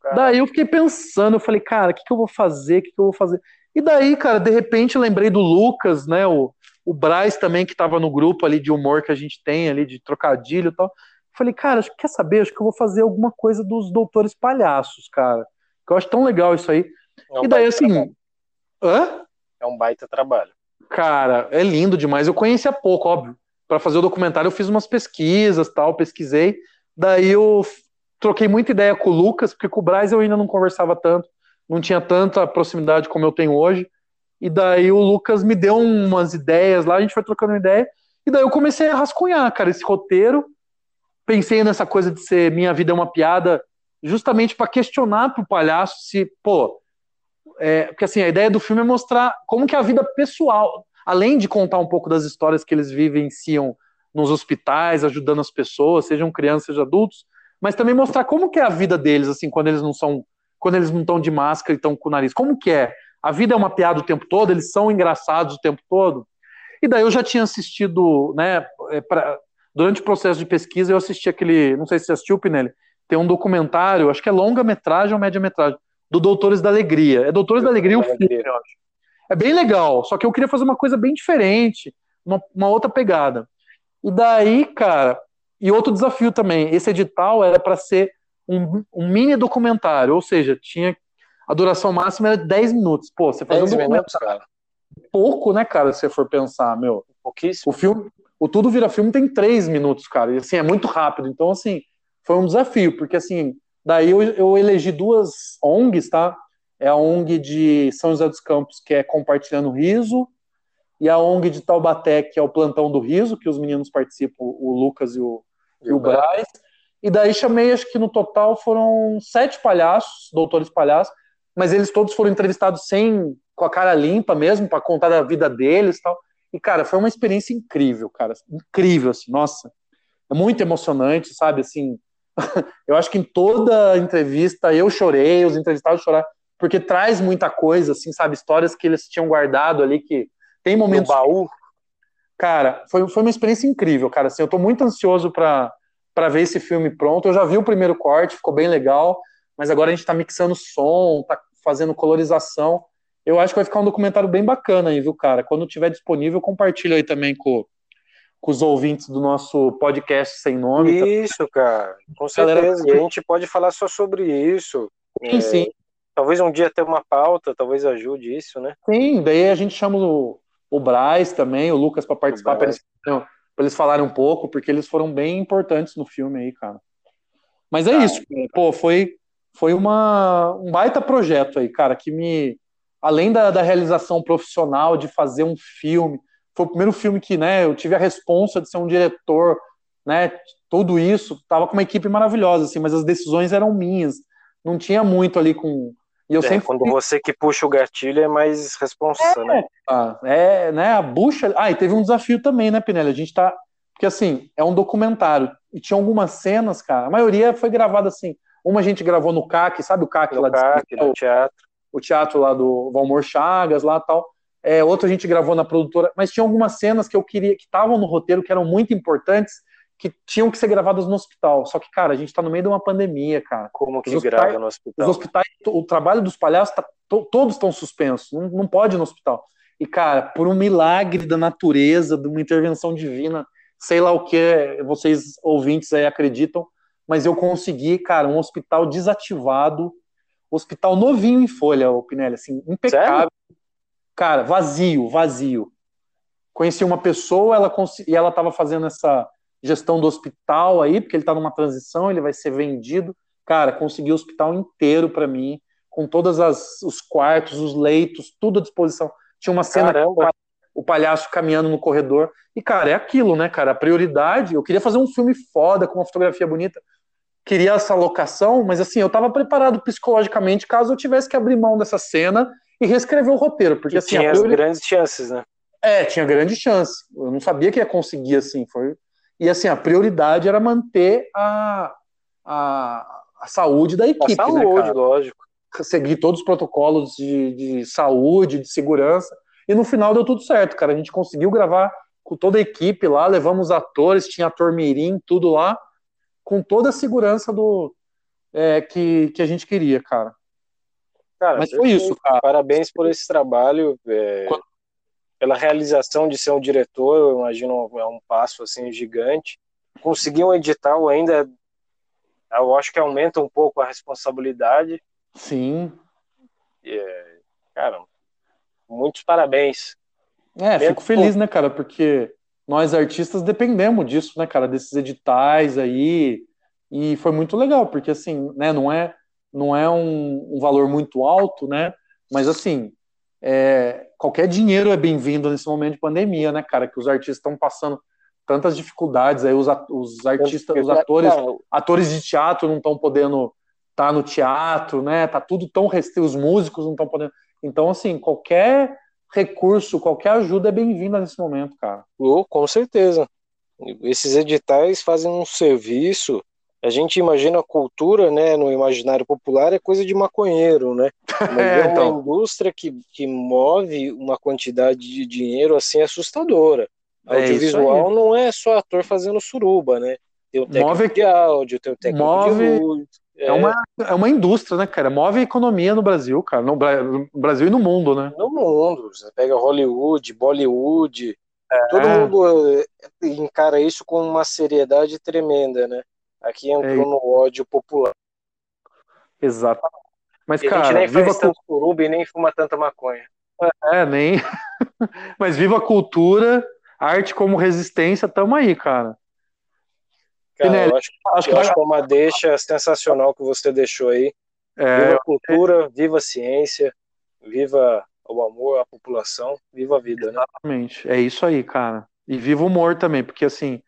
[SPEAKER 2] Cara. Daí eu fiquei pensando, eu falei, cara, o que, que eu vou fazer? O que, que eu vou fazer? E daí, cara, de repente lembrei do Lucas, né, o, o Braz também, que estava no grupo ali de humor que a gente tem ali, de trocadilho e tal. Falei, cara, quer saber? Acho que eu vou fazer alguma coisa dos doutores palhaços, cara. Que eu acho tão legal isso aí. É um e daí, assim. Trabalho. Hã?
[SPEAKER 1] É um baita trabalho.
[SPEAKER 2] Cara, é lindo demais. Eu conhecia pouco, óbvio. Para fazer o documentário, eu fiz umas pesquisas, tal, pesquisei. Daí eu troquei muita ideia com o Lucas, porque com o Braz eu ainda não conversava tanto, não tinha tanta proximidade como eu tenho hoje. E daí o Lucas me deu umas ideias lá, a gente foi trocando ideia. E daí eu comecei a rascunhar, cara, esse roteiro. Pensei nessa coisa de ser Minha Vida é uma Piada, justamente para questionar pro palhaço se, pô. É, porque assim, a ideia do filme é mostrar como que a vida pessoal, além de contar um pouco das histórias que eles vivenciam nos hospitais, ajudando as pessoas, sejam crianças, sejam adultos, mas também mostrar como que é a vida deles, assim, quando eles não são, quando eles não estão de máscara e estão com o nariz, como que é a vida é uma piada o tempo todo, eles são engraçados o tempo todo. E daí eu já tinha assistido, né, é, pra, durante o processo de pesquisa, eu assisti aquele, não sei se você assistiu, Pinelli, tem um documentário, acho que é longa-metragem ou média-metragem, do Doutores da Alegria. É Doutores da Alegria o filme, eu acho. É bem legal, só que eu queria fazer uma coisa bem diferente, uma, uma outra pegada. E daí, cara, e outro desafio também, esse edital era para ser um, um, mini documentário, ou seja, tinha a duração máxima era 10 minutos. Pô, você faz 10 um minutos, cara. Pouco, né, cara, se você for pensar, meu.
[SPEAKER 1] Pouquíssimo.
[SPEAKER 2] O filme, o Tudo Vira Filme tem 3 minutos, cara. E assim, é muito rápido. Então, assim, foi um desafio, porque assim, daí eu, eu elegi duas ONGs, tá? É a ONG de São José dos Campos, que é Compartilhando Riso, e a ONG de Taubaté, que é o Plantão do Riso, que os meninos participam, o Lucas e o, e o Braz. E daí chamei, acho que no total foram sete palhaços, doutores palhaços, mas eles todos foram entrevistados sem com a cara limpa mesmo para contar da vida deles, tal. E cara, foi uma experiência incrível, cara, incrível assim, nossa. É muito emocionante, sabe, assim. Eu acho que em toda entrevista eu chorei, os entrevistados choraram, porque traz muita coisa, assim, sabe, histórias que eles tinham guardado ali que tem momentos
[SPEAKER 1] no baú.
[SPEAKER 2] Cara, foi, foi uma experiência incrível, cara. Assim, eu tô muito ansioso para ver esse filme pronto. Eu já vi o primeiro corte, ficou bem legal, mas agora a gente está mixando som, tá fazendo colorização. Eu acho que vai ficar um documentário bem bacana aí, viu, cara? Quando tiver disponível, compartilha aí também com, com os ouvintes do nosso podcast sem nome.
[SPEAKER 1] Tá? Isso, tá? cara, com certeza. E a gente pode falar só sobre isso.
[SPEAKER 2] Sim, é, sim.
[SPEAKER 1] Talvez um dia ter uma pauta, talvez ajude isso, né?
[SPEAKER 2] Sim, daí a gente chama o, o Braz também, o Lucas para participar, para eles, eles falarem um pouco, porque eles foram bem importantes no filme aí, cara. Mas é ah, isso, pô, foi foi uma, um baita projeto aí, cara, que me. Além da, da realização profissional de fazer um filme, foi o primeiro filme que, né, eu tive a responsa de ser um diretor, né, tudo isso, tava com uma equipe maravilhosa, assim, mas as decisões eram minhas, não tinha muito ali com. E eu
[SPEAKER 1] É,
[SPEAKER 2] sempre
[SPEAKER 1] quando você que puxa o gatilho é mais responsa, né?
[SPEAKER 2] Ah, é, né, a bucha. Ah, e teve um desafio também, né, Pinelli? A gente tá. Porque assim, é um documentário. E tinha algumas cenas, cara. A maioria foi gravada assim. Uma a gente gravou no CAC, sabe o CAC lá
[SPEAKER 1] No
[SPEAKER 2] de
[SPEAKER 1] CAC, no teatro.
[SPEAKER 2] o teatro lá do Valmor Chagas, lá tal. É, outra a gente gravou na produtora, mas tinha algumas cenas que eu queria, que estavam no roteiro, que eram muito importantes, que tinham que ser gravadas no hospital. Só que, cara, a gente tá no meio de uma pandemia, cara.
[SPEAKER 1] Como que
[SPEAKER 2] Os hospitais-
[SPEAKER 1] grava no
[SPEAKER 2] Os
[SPEAKER 1] hospital?
[SPEAKER 2] hospitais, o trabalho dos palhaços, tá, to- todos estão suspensos, não, não pode ir no hospital. E, cara, por um milagre da natureza, de uma intervenção divina, sei lá o que vocês ouvintes aí acreditam, mas eu consegui, cara, um hospital desativado, hospital novinho em folha, o Pinelli, assim, impecável. Cara, vazio, vazio. Conheci uma pessoa, ela e ela estava fazendo essa gestão do hospital aí, porque ele está numa transição, ele vai ser vendido. Cara, consegui o hospital inteiro para mim, com todos os quartos, os leitos, tudo à disposição. Tinha uma cena
[SPEAKER 1] Caramba.
[SPEAKER 2] o palhaço caminhando no corredor. E, cara, é aquilo, né, cara? A prioridade. Eu queria fazer um filme foda, com uma fotografia bonita. Queria essa locação, mas assim, eu tava preparado psicologicamente caso eu tivesse que abrir mão dessa cena e reescrever o roteiro. Porque
[SPEAKER 1] Que
[SPEAKER 2] assim,
[SPEAKER 1] tinha
[SPEAKER 2] a priori-
[SPEAKER 1] grandes chances, né?
[SPEAKER 2] é, tinha grande chance. Eu não sabia que ia conseguir assim. Foi... E assim, a prioridade era manter a, a, a saúde da
[SPEAKER 1] A
[SPEAKER 2] equipe, né,
[SPEAKER 1] saúde,
[SPEAKER 2] cara?
[SPEAKER 1] lógico.
[SPEAKER 2] seguir todos os protocolos de, de saúde, de segurança. E no final deu tudo certo, cara. A gente conseguiu gravar com toda a equipe lá, levamos atores, tinha ator mirim, tudo lá, com toda a segurança do é, que, que a gente queria, cara.
[SPEAKER 1] Cara,
[SPEAKER 2] Mas foi isso, cara.
[SPEAKER 1] Parabéns por esse trabalho, é,
[SPEAKER 2] Quando-
[SPEAKER 1] pela realização de ser um diretor, eu imagino é um passo assim gigante. Conseguir um edital ainda, eu acho que aumenta um pouco a responsabilidade.
[SPEAKER 2] Sim.
[SPEAKER 1] Cara, muitos parabéns.
[SPEAKER 2] É,
[SPEAKER 1] Mesmo-
[SPEAKER 2] fico feliz, né, cara, porque nós artistas dependemos disso, né, cara, desses editais aí. E foi muito legal, porque assim, né, não é, não é um, um valor muito alto, né, mas assim, é, qualquer dinheiro é bem-vindo nesse momento de pandemia, né, cara, que os artistas estão passando tantas dificuldades aí, os, os artistas, os atores,
[SPEAKER 1] Cara,
[SPEAKER 2] atores de teatro não estão podendo estar no teatro, né, tá tudo tão restrito, os músicos não estão podendo. Então, assim, qualquer recurso, qualquer ajuda é bem-vinda nesse momento, cara.
[SPEAKER 1] Oh, com certeza. Esses editais fazem um serviço. A gente imagina a cultura, né, no imaginário popular é coisa de maconheiro, né? Mas é,
[SPEAKER 2] É,
[SPEAKER 1] uma
[SPEAKER 2] então.
[SPEAKER 1] indústria que, que move uma quantidade de dinheiro assim assustadora.
[SPEAKER 2] É
[SPEAKER 1] Audiovisual não é só ator fazendo suruba, né? Tem o técnico
[SPEAKER 2] Move-
[SPEAKER 1] de áudio, tem o técnico
[SPEAKER 2] move-
[SPEAKER 1] de luz.
[SPEAKER 2] É uma, é uma indústria, né, cara? Move a economia no Brasil, cara. No Bra- no Brasil e no mundo, né?
[SPEAKER 1] no mundo. Você pega Hollywood, Bollywood, todo
[SPEAKER 2] É.
[SPEAKER 1] mundo eh, encara isso com uma seriedade tremenda, né? Aqui entrou
[SPEAKER 2] É.
[SPEAKER 1] no ódio popular.
[SPEAKER 2] Exato. Mas,
[SPEAKER 1] E a gente
[SPEAKER 2] cara,
[SPEAKER 1] nem
[SPEAKER 2] viva
[SPEAKER 1] faz tanto suruba e nem fuma tanta maconha.
[SPEAKER 2] É, nem. Mas viva a cultura, arte como resistência, tamo aí, cara.
[SPEAKER 1] Cara,
[SPEAKER 2] Pinelli,
[SPEAKER 1] eu acho,
[SPEAKER 2] Acho que
[SPEAKER 1] eu acho que é uma deixa sensacional que você deixou aí.
[SPEAKER 2] é,
[SPEAKER 1] Viva a cultura, viva a ciência, viva o amor, a população, viva a vida, né?
[SPEAKER 2] Exatamente. É isso aí, cara. E viva o humor também, porque assim,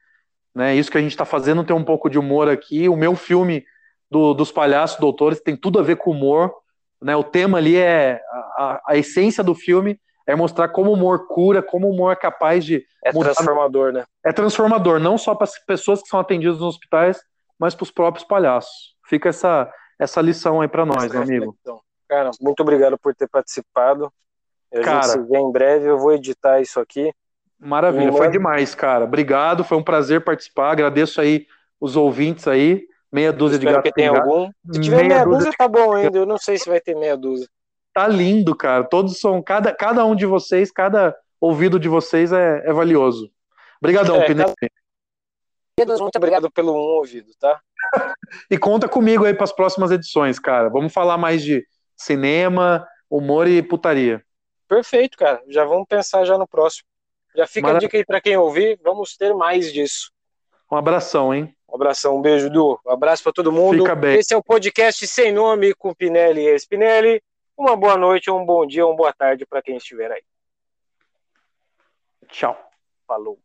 [SPEAKER 2] né, isso que a gente tá fazendo tem um pouco de humor aqui. O meu filme do- dos palhaços doutores tem tudo a ver com humor, né? O tema ali é a, a- essência do filme é mostrar como o humor cura, como o humor é capaz de
[SPEAKER 1] É
[SPEAKER 2] Mudar-
[SPEAKER 1] transformador, né?
[SPEAKER 2] é transformador, não só para as pessoas que são atendidas nos hospitais, mas para os próprios palhaços. Fica essa essa lição aí para nós, meu amigo.
[SPEAKER 1] Cara, muito obrigado por ter participado. A
[SPEAKER 2] Cara.
[SPEAKER 1] gente se vê em breve, eu vou editar isso aqui.
[SPEAKER 2] Maravilha, foi demais, cara. Obrigado, foi um prazer participar. Agradeço aí os ouvintes aí. Meia dúzia de
[SPEAKER 1] Espero
[SPEAKER 2] gatos
[SPEAKER 1] que tenha
[SPEAKER 2] pingados.
[SPEAKER 1] algum. Se tiver meia, dúzia, tá bom ainda. Eu não sei se vai ter meia dúzia.
[SPEAKER 2] Tá lindo, cara. Todos são, cada, cada um de vocês, cada ouvido de vocês é, é valioso. Obrigadão,
[SPEAKER 1] É,
[SPEAKER 2] Pinelli.
[SPEAKER 1] Muito obrigado pelo um ouvido, tá?
[SPEAKER 2] E conta comigo aí para as próximas edições, cara. Vamos falar mais de cinema, humor e putaria.
[SPEAKER 1] Perfeito, cara. Já vamos pensar já no próximo. Já fica a
[SPEAKER 2] Maravilha.
[SPEAKER 1] dica aí pra quem ouvir. Vamos ter mais disso.
[SPEAKER 2] Um abração, hein?
[SPEAKER 1] Um abração, um beijo, Du. Um abraço pra todo mundo.
[SPEAKER 2] Fica bem.
[SPEAKER 1] Esse é o podcast sem nome com Pinelli e ex-Pinelli. Uma boa noite, um bom dia, uma boa tarde pra quem estiver aí.
[SPEAKER 2] Tchau.
[SPEAKER 1] Falou.